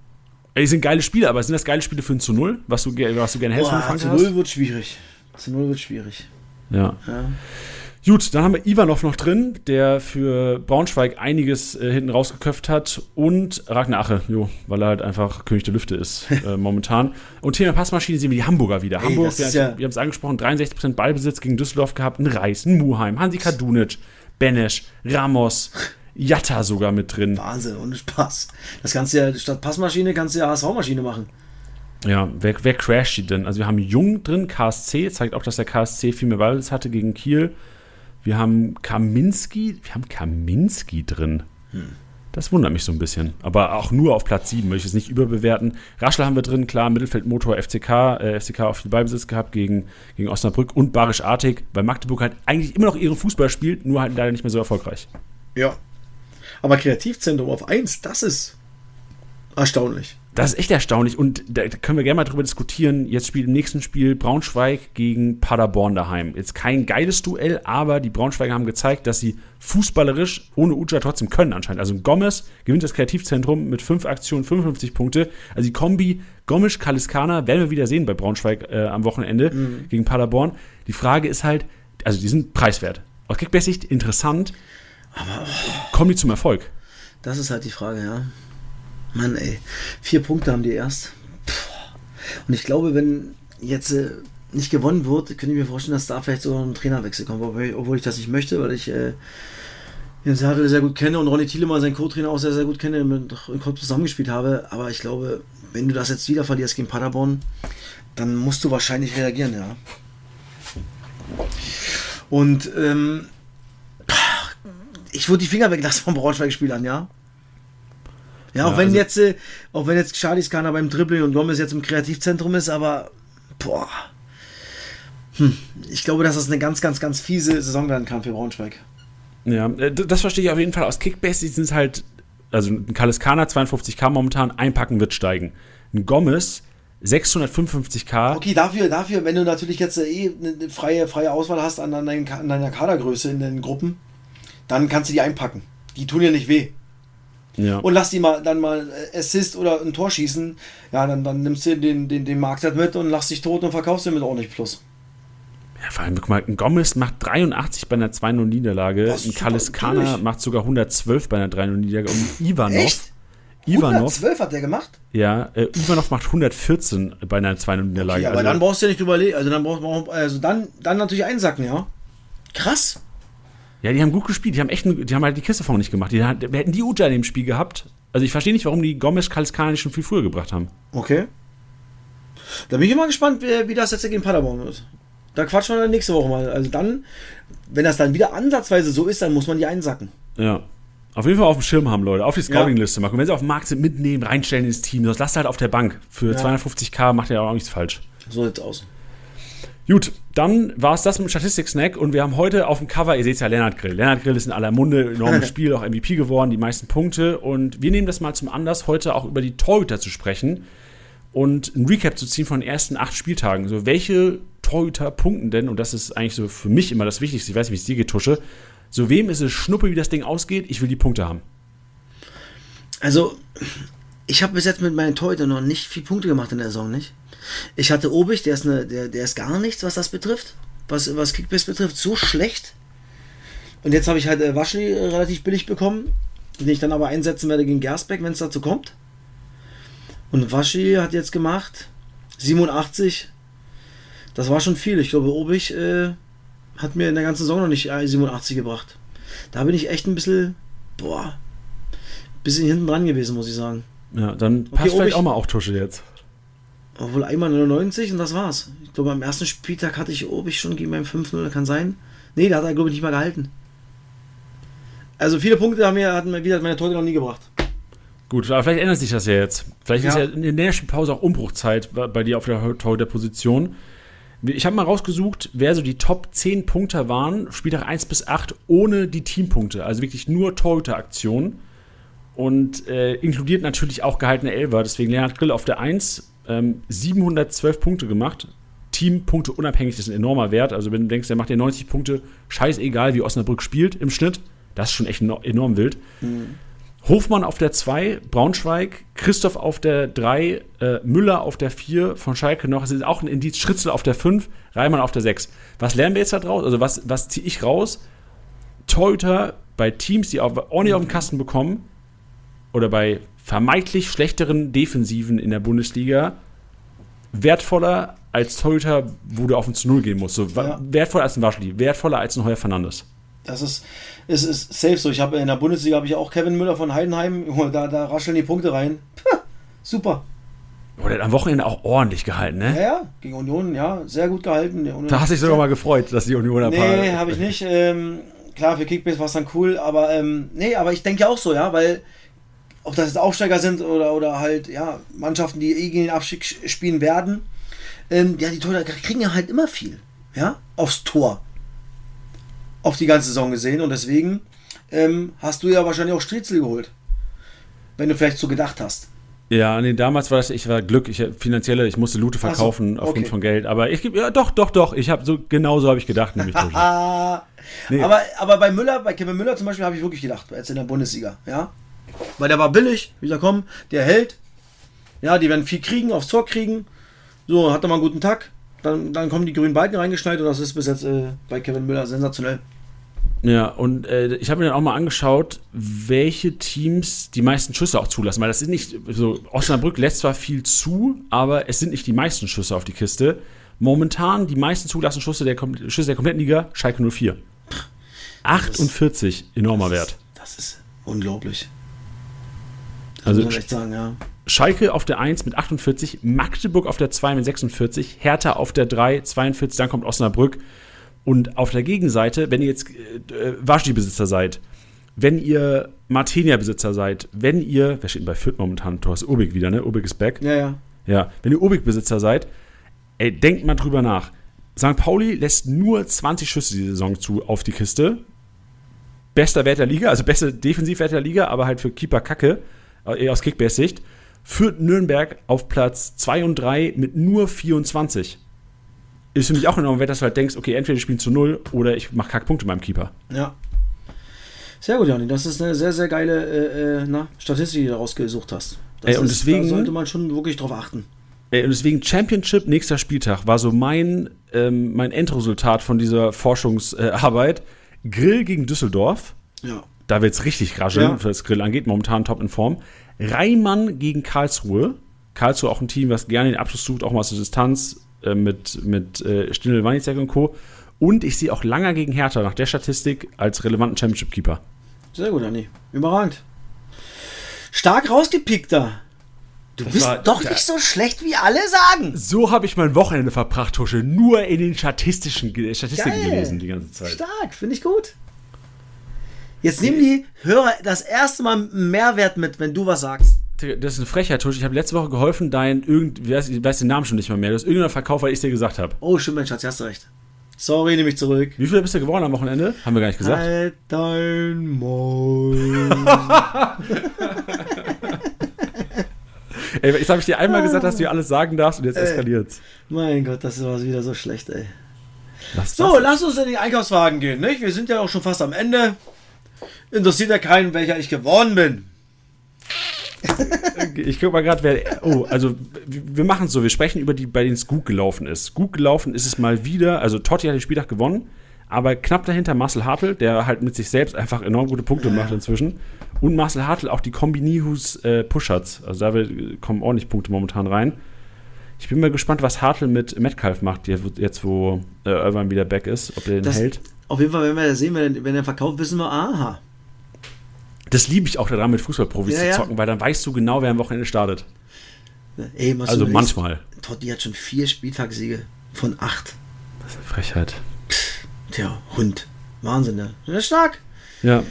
Ey, die sind geile Spiele, aber sind das geile Spiele für ein zu Null, was du, was du gerne du Boah, zu null wird schwierig. Zu null wird schwierig. Ja. Ja. Gut, dann haben wir Ivanov noch drin, der für Braunschweig einiges äh, hinten rausgeköpft hat und Ragnar Ache, jo, weil er halt einfach König der Lüfte ist äh, momentan. Und Thema Passmaschine sehen wir die Hamburger wieder. Ey, Hamburg, wir, ja- wir haben es angesprochen, 63% Ballbesitz gegen Düsseldorf gehabt, ein Reis, ein Muheim, Hansi Kadunic, Benesch, Ramos, Jatta sogar mit drin. Wahnsinn, ohne Spaß. Das kannst du ja statt Passmaschine kannst du ja HSV-Maschine machen. Ja, wer, wer crasht die denn? Also wir haben Jung drin, KSC, zeigt auch, dass der KSC viel mehr Ballbesitz hatte gegen Kiel. Wir haben Kaminski, wir haben Kaminski drin. Das wundert mich so ein bisschen. Aber auch nur auf Platz 7, will ich es nicht überbewerten. Raschel haben wir drin, klar, Mittelfeldmotor FCK, äh, FCK auf viel Ballbesitz gehabt gegen, gegen Osnabrück und Barisch Artig, weil Magdeburg halt eigentlich immer noch ihren Fußball spielt, nur halt leider nicht mehr so erfolgreich. Ja. Aber Kreativzentrum auf 1, das ist erstaunlich. Das ist echt erstaunlich und da können wir gerne mal drüber diskutieren. Jetzt spielt im nächsten Spiel Braunschweig gegen Paderborn daheim. Jetzt kein geiles Duell, aber die Braunschweiger haben gezeigt, dass sie fußballerisch ohne Uja trotzdem können anscheinend. Also Gomez gewinnt das Kreativzentrum mit 5 Aktionen, 55 Punkte. Also die Kombi Gomisch-Kaliskana werden wir wieder sehen bei Braunschweig äh, am Wochenende gegen Paderborn. Die Frage ist halt, also die sind preiswert. Aus Kickbase-Sicht interessant, aber kommen die zum Erfolg? Das ist halt die Frage, ja. Mann, ey. Vier Punkte haben die erst. Und ich glaube, wenn jetzt äh, nicht gewonnen wird, könnte ich mir vorstellen, dass da vielleicht so ein Trainerwechsel kommt. Obwohl ich, das nicht möchte, weil ich äh, Jens Hertel sehr gut kenne und Ronny Thielemann, sein Co-Trainer, auch sehr, sehr gut kenne, mit im Kopf zusammengespielt habe. Aber ich glaube, wenn du das jetzt wieder verlierst gegen Paderborn, dann musst du wahrscheinlich reagieren, ja. Und ähm, ich würde die Finger weglassen vom Braunschweig-Spielern, ja. Ja, auch Ja, wenn also- jetzt, äh, auch wenn jetzt Charlie Skana beim Dribbling und Gomez jetzt im Kreativzentrum ist, aber boah. Hm, ich glaube, dass das eine ganz, ganz, ganz fiese Saison werden kann für Braunschweig. Ja, äh, das verstehe ich auf jeden Fall. Aus Kickbase sind es halt, also ein Kaliskana 52k momentan, einpacken wird steigen. Ein Gomez 655k. Okay, dafür, dafür, wenn du natürlich jetzt äh, eh eine freie, freie Auswahl hast an, an, deinen, Ka- an deiner Kadergröße in den Gruppen, dann kannst du die einpacken. Die tun ja nicht weh. Ja. Und lass die mal dann mal äh, Assist oder ein Tor schießen. Ja, dann, dann nimmst du den, den, den Marktwert mit und lachst dich tot und verkaufst den mit ordentlich Plus. ja, vor allem, guck mal, ein Gomez macht 83 bei einer 2-0-Niederlage. Das ist Ein Kaliskana macht sogar 112 bei einer 3-0-Niederlage. Und Ivanov, Echt? Ivanov, 112 hat der gemacht? ja, äh, Ivanov macht 114 bei einer 2-0-Niederlage. Ja, aber also, dann brauchst du ja nicht überlegen. Also dann brauchst du also dann, dann natürlich einsacken, ja. Krass. Ja, die haben gut gespielt. Die haben echt, die haben halt die Kiste vorne nicht gemacht. Die, hat- hätten die Uja in dem Spiel gehabt. Also ich verstehe nicht, warum die Gomez Kaliskana nicht schon viel früher gebracht haben. Okay. Da bin ich mal gespannt, wie, wie das jetzt gegen Paderborn wird. Da quatschen wir dann nächste Woche mal. Also dann, wenn das dann wieder ansatzweise so ist, dann muss man die einsacken. Ja. Auf jeden Fall auf dem Schirm haben, Leute. Auf die Scouting-Liste machen. Und wenn sie auf dem Markt sind, mitnehmen, reinstellen ins Team. Sonst lasst halt auf der Bank. Für Ja. 250k macht ihr auch nichts falsch. So sieht's aus. Gut, dann war es das mit dem Statistik-Snack und wir haben heute auf dem Cover, ihr seht ja Lennart Grill. Lennart Grill ist in aller Munde, enormes Spiel, auch MVP geworden, die meisten Punkte. Und wir nehmen das mal zum Anlass, heute auch über die Torhüter zu sprechen und ein Recap zu ziehen von den ersten acht Spieltagen. So, welche Torhüter punkten denn, und das ist eigentlich so für mich immer das Wichtigste, ich weiß nicht, wie es dir geht, Tusche, so wem ist es Schnuppe, wie das Ding ausgeht, ich will die Punkte haben. Also, ich habe bis jetzt mit meinen Torhütern noch nicht viel Punkte gemacht in der Saison, nicht? Ich hatte Obig, der ist, eine, der, der ist gar nichts, was das betrifft. Was, was Kickbase betrifft, so schlecht. Und jetzt habe ich halt äh, Waschli äh, relativ billig bekommen, den ich dann aber einsetzen werde gegen Gersbeck, wenn es dazu kommt. Und Waschi hat jetzt gemacht 87. Das war schon viel. Ich glaube, Obig äh, hat mir in der ganzen Saison noch nicht äh, 87 gebracht. Da bin ich echt ein bisschen, boah, bisschen hinten dran gewesen, muss ich sagen. Ja, dann Okay, passt vielleicht Obig- auch mal auf Tusche jetzt. Obwohl einmal 99 und das war's. Ich glaube, am ersten Spieltag hatte ich Obig schon gegen meinen 5-0, kann sein. Nee, da hat er, glaube ich, nicht mal gehalten. Also viele Punkte haben mir, hatten mir wieder meine Torhüter noch nie gebracht. Gut, aber vielleicht ändert sich das ja jetzt. Vielleicht ist Ja. ja in der nächsten Pause auch Umbruchzeit bei, dir auf der Torhüter-Position. Ich habe mal rausgesucht, wer so die Top 10 Punkte waren, Spieltag 1 bis 8, ohne die Teampunkte. Also wirklich nur Torhüter-Aktionen. Und äh, inkludiert natürlich auch gehaltene Elfer. Deswegen Leonhard Grill auf der 1, ähm, 712 Punkte gemacht. Teampunkte unabhängig, das ist ein enormer Wert. Also wenn du denkst, der macht dir 90 Punkte, scheißegal, wie Osnabrück spielt im Schnitt. Das ist schon echt eno- enorm wild. Hofmann auf der 2, Braunschweig, Christoph auf der 3, äh, Müller auf der 4, von Schalke noch, es ist auch ein Indiz, Schritzel auf der 5, Reimann auf der 6. Was lernen wir jetzt da draus? Also was, was ziehe ich raus? Torhüter bei Teams, die auch ordentlich auf den Kasten bekommen, oder bei vermeintlich schlechteren Defensiven in der Bundesliga, wertvoller als Torhüter, wo du auf ein zu Null gehen musst. So, Ja. Wertvoller als ein Waschli, wertvoller als ein Heuer Fernandes. Das ist, ist, ist safe so. Ich habe in der Bundesliga habe ich auch Kevin Müller von Heidenheim. Da, da rascheln die Punkte rein. Puh, super. Oder hat am Wochenende auch ordentlich gehalten, ne? Ja, ja, gegen Union, ja, sehr gut gehalten. Da hast du dich sogar mal gefreut, dass die Union paar- Nee, habe ich nicht. Ähm, klar, für Kickbase war es dann cool, aber ähm, nee, aber ich denke ja auch so, ja, weil ob das jetzt Aufsteiger sind oder, oder halt, ja, Mannschaften, die eh gegen den Abstieg spielen werden, ähm, ja, die Torhüter kriegen ja halt immer viel, ja, aufs Tor. Auf die ganze Saison gesehen und deswegen ähm, hast du ja wahrscheinlich auch Striezel geholt. Wenn du vielleicht so gedacht hast. Ja, nee, damals war das, ich war Glück, ich finanzielle, ich musste Lute Ach so, verkaufen aufgrund okay. von Geld. Aber ich gebe, ja, doch, doch, doch, ich habe so, genau so habe ich gedacht, nämlich. Nee. aber, aber bei Müller, bei Kevin Müller zum Beispiel habe ich wirklich gedacht, jetzt in der Bundesliga, ja. Weil der war billig, wie gesagt, komm, der hält. Ja, die werden viel kriegen, aufs Tor kriegen. So, hat er mal einen guten Tag. Dann, dann kommen die grünen Balken reingeschneit und das ist bis jetzt äh, bei Kevin Müller sensationell. Ja, und äh, ich habe mir dann auch mal angeschaut, welche Teams die meisten Schüsse auch zulassen. Weil das sind nicht, so, Osnabrück lässt zwar viel zu, aber es sind nicht die meisten Schüsse auf die Kiste. Momentan die meisten zugelassenen Schüsse der, Schüsse der kompletten Liga, Schalke 04. 48, enormer Wert. Das ist unglaublich. Also muss echt sagen, ja. Schalke auf der 1 mit 48, Magdeburg auf der 2 mit 46, Hertha auf der 3, 42, dann kommt Osnabrück. Und auf der Gegenseite, wenn ihr jetzt äh, Waschi-Besitzer seid, wenn ihr Martenia-Besitzer seid, wenn ihr, wer steht denn bei Fürth momentan? Thorsten Ubik wieder, ne? Ubik ist back. Ja, ja. Ja, wenn ihr Ubik-Besitzer seid, ey, denkt mal drüber nach. St. Pauli lässt nur 20 Schüsse die Saison zu auf die Kiste. Bester Wert der Liga, also beste Defensivwert der Liga, aber halt für Keeper Kacke, äh, eher aus Kickbase-Sicht. Führt Nürnberg auf Platz 2 und 3 mit nur 24. Ist für mich auch enorm dass du halt denkst, okay, entweder ich spiele zu null oder ich mache Kackpunkte beim Keeper. Ja. Sehr gut, Jani. Das ist eine sehr, sehr geile äh, äh, na, Statistik, die du rausgesucht hast. Das Ey, und ist, deswegen- Da sollte man schon wirklich drauf achten. Äh, Und deswegen Championship nächster Spieltag war so mein, ähm, mein Endresultat von dieser Forschungsarbeit. Grill gegen Düsseldorf. Ja. Da wird es richtig rascheln, Ja. was das Grill angeht. Momentan top in Form. Reimann gegen Karlsruhe. Karlsruhe auch ein Team, was gerne den Abschluss sucht, auch mal aus der Distanz äh, mit, mit äh, Stindl, Wanizek und Co. Und ich sehe auch Langer gegen Hertha nach der Statistik als relevanten Championship-Keeper. Sehr gut, Jani. Überragend. Stark rausgepickt da. Du bist war- doch nicht so schlecht, wie alle sagen. So habe ich mein Wochenende verbracht, Husche. Nur in den statistischen, Statistiken Geil. gelesen die ganze Zeit. Stark, finde ich gut. Jetzt nehmen die Hörer das erste Mal einen Mehrwert mit, wenn du was sagst. Das ist eine Frechheit, Tusch. Ich habe letzte Woche geholfen, dein irgend, ich weiß, ich weiß den Namen schon nicht mal mehr. Du hast irgendeiner Verkauf, weil ich dir gesagt habe. Oh, stimmt, mein Schatz, hast du recht. Sorry, nehme ich zurück. Wie viel bist du geworden am Wochenende? Haben wir gar nicht gesagt. Halt dein Maul. Ey, jetzt habe ich dir einmal gesagt, dass du dir alles sagen darfst und jetzt eskaliert's. mein Gott, das war wieder so schlecht, ey. Lass So, lass uns in die Einkaufswagen gehen, nicht? Wir sind ja auch schon fast am Ende. Interessiert ja keinen, welcher ich geworden bin. ich guck mal gerade, wer. Oh, also wir machen es so, wir sprechen über die, bei denen es gut gelaufen ist. Gut gelaufen ist es mal wieder. Also Totti hat den Spieltag gewonnen, aber knapp dahinter Marcel Hartl, der halt mit sich selbst einfach enorm gute Punkte macht inzwischen. Und Marcel Hartl auch die Kombinihus äh, Pusherts. Also da kommen ordentlich Punkte momentan rein. Ich bin mal gespannt, was Hartl mit Metcalf macht, jetzt wo äh, Irvine wieder back ist, ob der den Das- hält. Auf jeden Fall, wenn wir das sehen, wenn, wenn er verkauft, wissen wir, aha. Das liebe ich auch daran, mit Fußballprofis Ja, zu ja. zocken, weil dann weißt du genau, wer am Wochenende startet. Ey, Also manchmal. Totti hat schon vier Spieltagssiege von acht. Das ist eine Frechheit. Tja, Hund. Wahnsinn, ne? Der ist stark. Ja.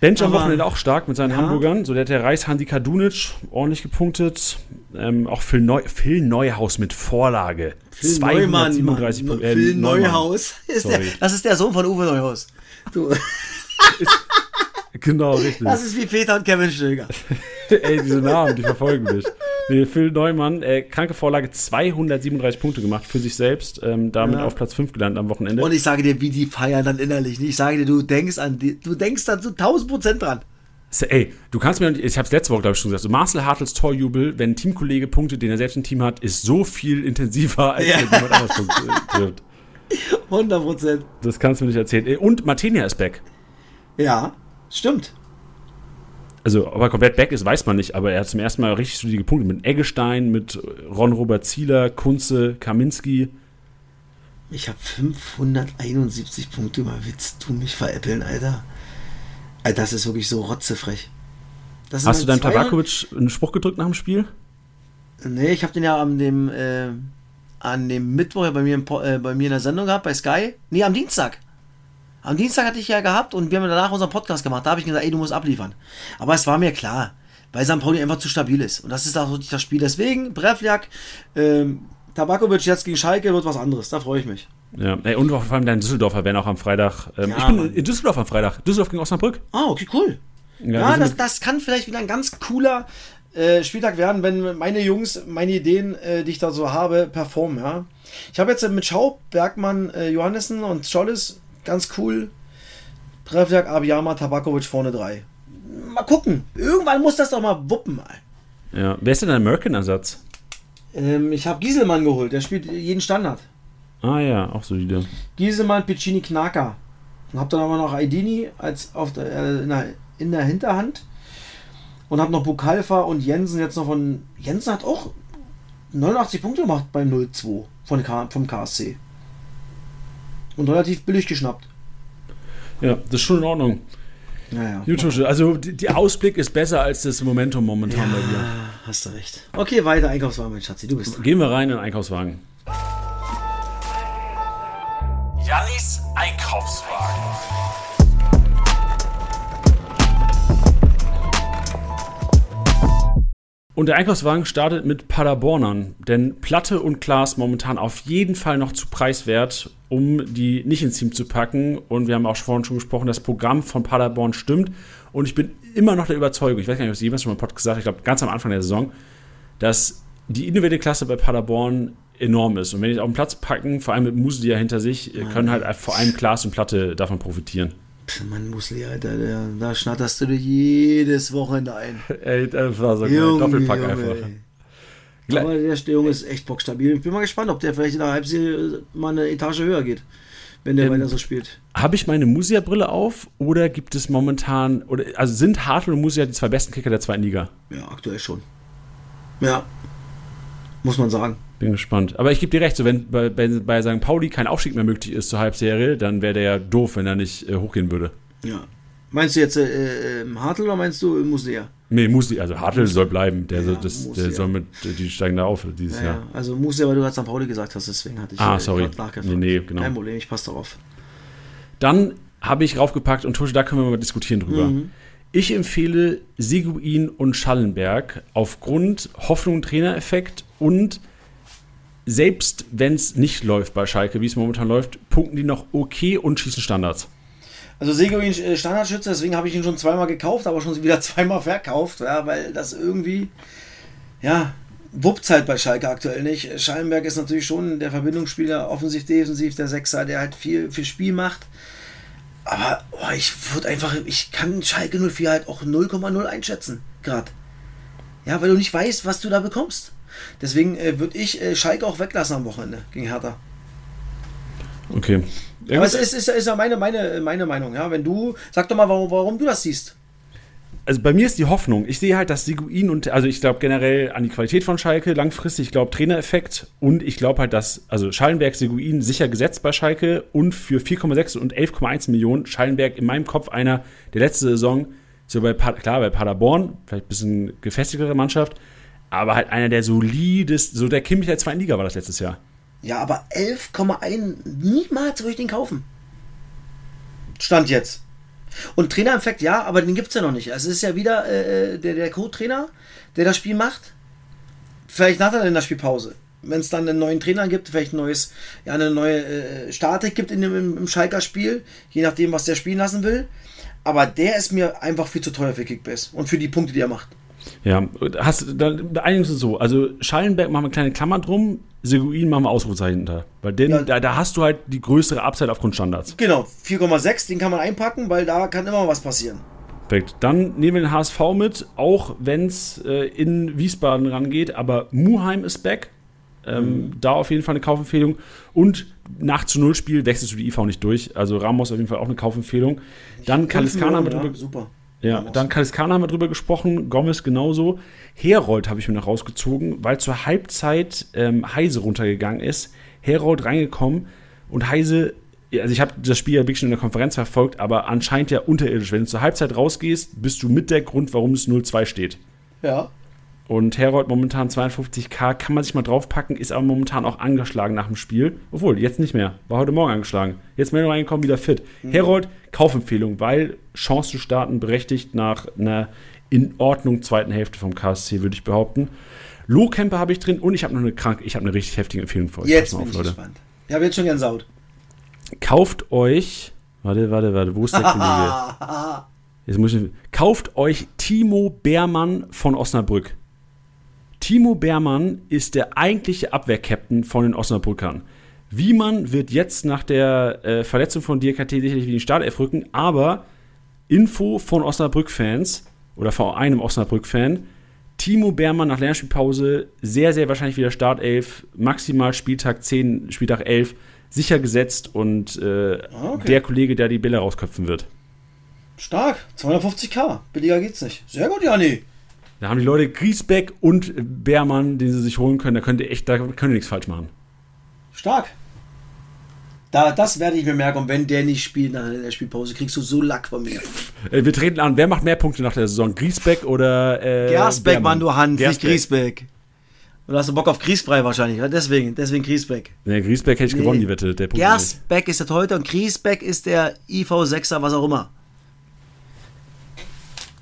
Bench am Wochenende auch stark mit seinen Ja. Hamburgern. So, der hat der Reis Handi Kadunic ordentlich gepunktet. Ähm, auch Phil, Neu Phil Neuhaus mit Vorlage. Phil Neumann, 237 Mann. Punkte. Äh, Phil Neumann. Neuhaus. Ist der, das ist der Sohn von Uwe Neuhaus. Du, Genau, richtig. das ist wie Peter und Kevin Stöger. Ey, diese Namen, die verfolgen mich. Nee, Phil Neumann, äh, kranke Vorlage, 237 Punkte gemacht für sich selbst. Ähm, damit Ja. auf Platz 5 gelandet am Wochenende. Und ich sage dir, wie die feiern dann innerlich. Ich sage dir, du denkst an die, du denkst dann so 1000 Prozent dran. Ey, du kannst mir, ich habe es letzte Woche, glaube ich, schon gesagt, so Marcel Hartels Torjubel, wenn ein Teamkollege Punkte, den er selbst im Team hat, ist so viel intensiver, als Ja. wenn jemand anders Punkte äh, trifft. 100 Prozent. Das kannst du mir nicht erzählen. Äh, Und Martinia ist back. Ja, stimmt. Also, ob er komplett back ist, weiß man nicht, aber er hat zum ersten Mal richtig solide Punkte mit Eggestein, mit Ron-Robert Zieler, Kunze, Kaminski. Ich habe 571 Punkte. Mal willst du mich veräppeln, Alter? Alter, das ist wirklich so rotzefrech. Hast du deinem zwei- Tabakovic einen Spruch gedrückt nach dem Spiel? Nee, ich habe den ja an dem, äh, an dem Mittwoch bei mir, im, äh, bei mir in der Sendung gehabt, bei Sky. Nee, am Dienstag. Am Dienstag hatte ich ja gehabt und wir haben danach unseren Podcast gemacht. Da habe ich gesagt, ey, du musst abliefern. Aber es war mir klar, weil St. Pauli einfach zu stabil ist. Und das ist auch wirklich das Spiel. Deswegen, Brevljak, ähm, Tabakovic jetzt gegen Schalke wird was anderes. Da freue ich mich. Ja, ey, und vor allem dein Düsseldorfer werden auch am Freitag. Ähm, Ja, ich bin Mann. in Düsseldorf am Freitag. Düsseldorf gegen Osnabrück. Ah, okay, cool. Ja, sind das, das kann vielleicht wieder ein ganz cooler äh, Spieltag werden, wenn meine Jungs meine Ideen, äh, die ich da so habe, performen. Ja. Ich habe jetzt äh, mit Schaub, Bergmann, Johannessen und Schollis ganz cool. Treffjak, Abiyama, Tabakovic vorne drei. Mal gucken. Irgendwann muss das doch mal wuppen. Mal. ja. Wer ist denn der American-Ersatz? Ähm, ich habe Gieselmann geholt. Der spielt jeden Standard. Ah ja, auch solide. Gieselmann, Piccini, Knacker. Und hab dann aber noch Aidini als auf der, äh, in, der, in der Hinterhand. Und hab noch Bukalfa und Jensen jetzt noch von. Jensen hat auch 89 Punkte gemacht beim 0-2 von K, vom KSC. Und relativ billig geschnappt. Ja, das ist schon in Ordnung. Naja. Gut, Tusche, also die, Ausblick ist besser als das Momentum momentan bei dir. Ja, hast du recht. Okay, weiter Einkaufswagen, mein Schatzi. Du bist dran. Gehen wir rein in den Einkaufswagen. Jannis Einkaufswagen. Und der Einkaufswagen startet mit Paderbornern, denn Platte und Klaas momentan auf jeden Fall noch zu preiswert, um die nicht ins Team zu packen. Und wir haben auch vorhin schon gesprochen, das Programm von Paderborn stimmt. Und ich bin immer noch der Überzeugung, ich weiß gar nicht, ob ich jemals schon mal im Podcast gesagt habe, ich glaube ganz am Anfang der Saison, dass die individuelle Klasse bei Paderborn enorm ist. Und wenn die auf den Platz packen, vor allem mit Musia hinter sich, können halt vor allem Klaas und Platte davon profitieren. Pff, Mann, Musli, Alter, der, da schnatterst du dir jedes Wochenende ein. Ey, das war so geil. Doppelpack Junge, einfach. ey. Aber der Junge ist echt bockstabil. Ich bin mal gespannt, ob der vielleicht in der Halbserie mal eine Etage höher geht, wenn der Ähm, weiter so spielt. Habe ich meine Musia-Brille auf oder gibt es momentan, oder also sind Hartl und Musia die zwei besten Kicker der zweiten Liga? Ja, aktuell schon. Ja, muss man sagen. Bin gespannt. Aber ich gebe dir recht, so wenn bei, bei, St. Pauli kein Aufstieg mehr möglich ist zur Halbserie, dann wäre der ja doof, wenn er nicht äh, hochgehen würde. Ja. Meinst du jetzt äh, äh, Hartl oder meinst du Musea? Nee, Musi, also Hartl soll bleiben. Der, Ja, soll, das, der ja. soll mit, die steigen da auf dieses Ja, Jahr. ja. Also Musea, weil du gerade St. Pauli gesagt hast, deswegen hatte ich Ah, äh, sorry. nachgefragt. Nee, nee, genau. Kein Problem, ich passe darauf. Dann habe ich raufgepackt und Tusche, da können wir mal diskutieren drüber. Mhm. Ich empfehle Seguin und Schallenberg aufgrund Hoffnung Trainereffekt und selbst wenn es nicht läuft bei Schalke, wie es momentan läuft, punkten die noch okay und schießen Standards. Also Seguin äh, Standardschütze, deswegen habe ich ihn schon zweimal gekauft, aber schon wieder zweimal verkauft, ja, weil das irgendwie, ja, wuppt halt bei Schalke aktuell nicht. Schallenberg ist natürlich schon der Verbindungsspieler, offensiv, defensiv, der Sechser, der halt viel, viel Spiel macht. Aber oh, ich würde einfach, ich kann Schalke 04 halt auch 0,0 einschätzen, gerade. Ja, weil du nicht weißt, was du da bekommst. Deswegen äh, würde ich äh, Schalke auch weglassen am Wochenende gegen Hertha. Okay. Aber es ist, ist, ist ja meine, meine, meine Meinung, ja. Wenn du, sag doch mal, warum, warum du das siehst. also bei mir ist die Hoffnung, ich sehe halt, dass Seguin und, also ich glaube generell an die Qualität von Schalke langfristig, ich glaube Trainereffekt und ich glaube halt, dass, also Schallenberg, Seguin sicher gesetzt bei Schalke und für 4,6 und 11,1 Millionen Schallenberg in meinem Kopf einer der letzte Saison, so bei, klar, bei Paderborn, vielleicht ein bisschen gefestigtere Mannschaft, aber halt einer der solidesten, so der Kimmich der zweiten Liga war das letztes Jahr. Ja, aber 11,1, niemals würde ich den kaufen. Stand jetzt. Und Trainereffekt, ja, aber den gibt es ja noch nicht. Es ist ja wieder äh, der, der Co-Trainer, der das Spiel macht. Vielleicht nach der Länderspielpause. Wenn es dann einen neuen Trainer gibt, vielleicht ein neues, ja, eine neue äh, Statik gibt in dem, im, im Schalker Spiel, je nachdem, was der spielen lassen will. Aber der ist mir einfach viel zu teuer für Kickbase und für die Punkte, die er macht. Ja, hast dann einigen uns so. Also Schallenberg machen wir eine kleine Klammer drum, Seguin machen wir Ausrufezeichen hinter. Weil den, Ja. da, da hast du halt die größere Upside aufgrund Standards. Genau, 4,6, den kann man einpacken, weil da kann immer was passieren. Perfekt. Dann nehmen wir den HSV mit, auch wenn es äh, in Wiesbaden rangeht, aber Muheim ist back. Ähm, Da auf jeden Fall eine Kaufempfehlung. Und nach zu Null Spiel wechselst du die IV nicht durch. Also Ramos auf jeden Fall auch eine Kaufempfehlung. Dann Kaliskana wir ja, drüber super. Ja, dann Kaliskana haben wir drüber gesprochen, Gomez genauso. Herold habe ich mir noch rausgezogen, weil zur Halbzeit ähm, Heise runtergegangen ist. Herold reingekommen und Heise, also ich habe das Spiel ja wirklich schon in der Konferenz verfolgt, aber anscheinend ja unterirdisch. Wenn du zur Halbzeit rausgehst, bist du mit der Grund, warum es 0-2 steht. Ja. Und Herold momentan 52k, kann man sich mal draufpacken, ist aber momentan auch angeschlagen nach dem Spiel. Obwohl, jetzt nicht mehr. War heute Morgen angeschlagen. Jetzt Meldung reingekommen, wieder fit. Herold, Kaufempfehlung, weil Chance zu starten berechtigt nach einer in Ordnung zweiten Hälfte vom KSC, würde ich behaupten. Lohkemper habe ich drin und ich habe noch eine krank, ich habe eine richtig heftige Empfehlung für euch. Jetzt bin auf, ich Leute. gespannt. Ich habe jetzt schon Gänsehaut. Kauft euch, warte, warte, warte, wo ist der Kollege? Jetzt muss ich, kauft euch Timo Beermann von Osnabrück. Timo Beermann ist der eigentliche Abwehrkapitän von den Osnabrückern. Wiemann wird jetzt nach der äh, Verletzung von DKT sicherlich wieder in die Startelf rücken, aber Info von Osnabrück-Fans oder von einem Osnabrück-Fan, Timo Beermann nach Lernspielpause sehr, sehr wahrscheinlich wieder Startelf, maximal Spieltag 10, Spieltag 11, sicher gesetzt und äh, Ah, okay. der Kollege, der die Bälle rausköpfen wird. Stark. 250k. Billiger geht's nicht. Sehr gut, Jani. Da haben die Leute Griesbeck und Beermann, den sie sich holen können. Da könnt ihr echt, da könnt ihr nichts falsch machen. Stark. Da, das werde ich mir merken. Und wenn der nicht spielt nach der Spielpause, kriegst du so Lack von mir. Wir treten an, wer macht mehr Punkte nach der Saison? Griesbeck oder äh, Gersbeck, Beermann? Mann, du Hans, nicht Gersbeck. Griesbeck. Und hast du Bock auf Griesbrei wahrscheinlich, deswegen, deswegen Griesbeck. Nee, Griesbeck hätte ich Nee. gewonnen, die Wette. Der Punkt nicht. Gersbeck ist der Torhüter und Griesbeck ist der IV6er, was auch immer.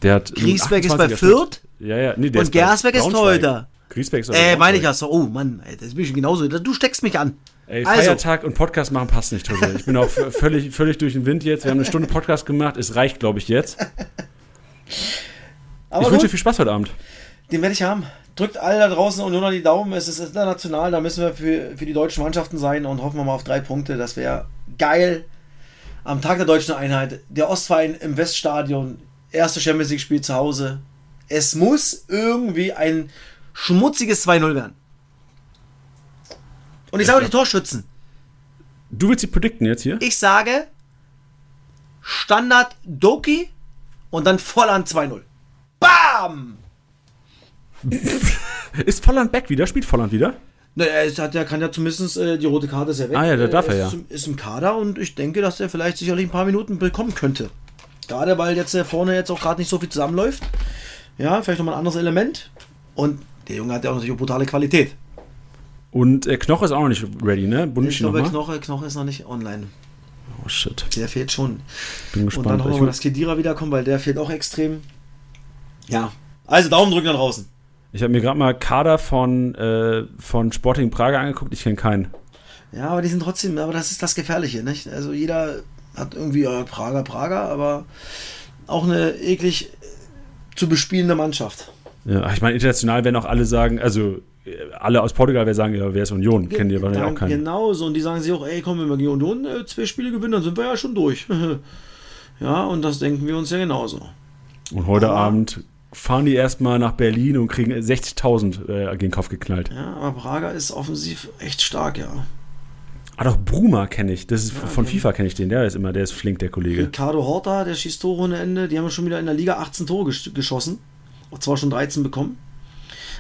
Der hat Griesbeck ist 28er bei. Fürth Ja, ja. Nee, der und ist Gersbeck ist. Torhüter. Griesbeck ist Äh, meine ich ja so. Oh Mann, ey, das bin ich genauso. Du steckst mich an. Ey, Also. Feiertag und Podcast machen passt nicht, Tusse. Ich bin auch völlig, völlig durch den Wind jetzt. Wir haben eine Stunde Podcast gemacht. Es reicht, glaube ich, jetzt. Aber ich wünsche gut, viel Spaß heute Abend. den werde ich haben. Drückt alle da draußen und nur noch die Daumen. Es ist international, da müssen wir für, für die deutschen Mannschaften sein und hoffen wir mal auf drei Punkte. Das wäre geil. Am Tag der deutschen Einheit, der Ostverein im Weststadion, erste Champions League-Spiel zu Hause. Es muss irgendwie ein schmutziges 2-0 werden. Und ich sage die Torschützen. Du willst sie predikten jetzt hier? Ich sage Standard Doki und dann Volland 2-0. Bam! Ist Volland back wieder? Spielt Volland wieder? Na, er hat, er kann ja zumindest äh, die rote Karte ist ja weg. Ah ja, da darf er ist, ja. im- Ist im Kader und ich denke, dass er vielleicht sicherlich ein paar Minuten bekommen könnte. Gerade weil jetzt äh, vorne jetzt auch gerade nicht so viel zusammenläuft. Ja, vielleicht nochmal ein anderes Element. Und der Junge hat ja auch natürlich auch brutale Qualität. Und äh, Knoche ist auch noch nicht ready, ne? Ich Bonucci glaube? Knoche, Knoche ist noch nicht online. Oh shit. Der fehlt schon. Bin Und gespannt. dann hoffen Ich wir, dass Kedira wiederkommt, weil der fehlt auch extrem. Ja. Also Daumen drücken da draußen. Ich habe mir gerade mal Kader von, äh, von Sporting Prager angeguckt. Ich kenne keinen. Ja, aber die sind trotzdem, aber das ist das Gefährliche, nicht? Also jeder hat irgendwie äh, Prager, Prager, aber auch eine eklig zu bespielende Mannschaft. Ja, ich meine, international werden auch alle sagen, also äh, alle aus Portugal werden sagen, ja, wer ist Union? Kennen die wahrscheinlich auch keinen. Genau so. Und die sagen sich auch, ey, komm, wenn wir gegen Union äh, zwei Spiele gewinnen, dann sind wir ja schon durch. ja, und das denken wir uns ja genauso. Und heute Aber- Abend fahren die erstmal nach Berlin und kriegen 60.000 äh, gegen den Kopf geknallt. Ja, aber Braga ist offensiv echt stark, ja. Ah, doch, Bruma kenne ich. Das ist von FIFA kenne ich den. Der ist immer, der ist flink, der Kollege. Ricardo Horta, der schießt Tore ohne Ende. Die haben schon wieder in der Liga 18 Tore gesch geschossen. Und zwar schon 13 bekommen.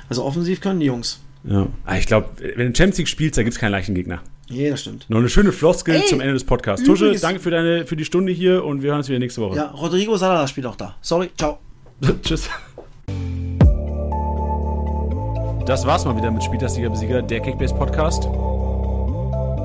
Also offensiv können die Jungs. Ja. Ah, ich glaube, wenn du Champions League spielst, da gibt es keinen leichten Gegner. Nee, das stimmt. Noch eine schöne Floskel Ey, zum Ende des Podcasts. Tusche, danke für, deine, für die Stunde hier und wir hören uns wieder nächste Woche. Ja, Rodrigo Salada spielt auch da. Sorry, ciao. Tschüss. Das war's mal wieder mit Spieltagssieger Besieger, der Kickbase Podcast.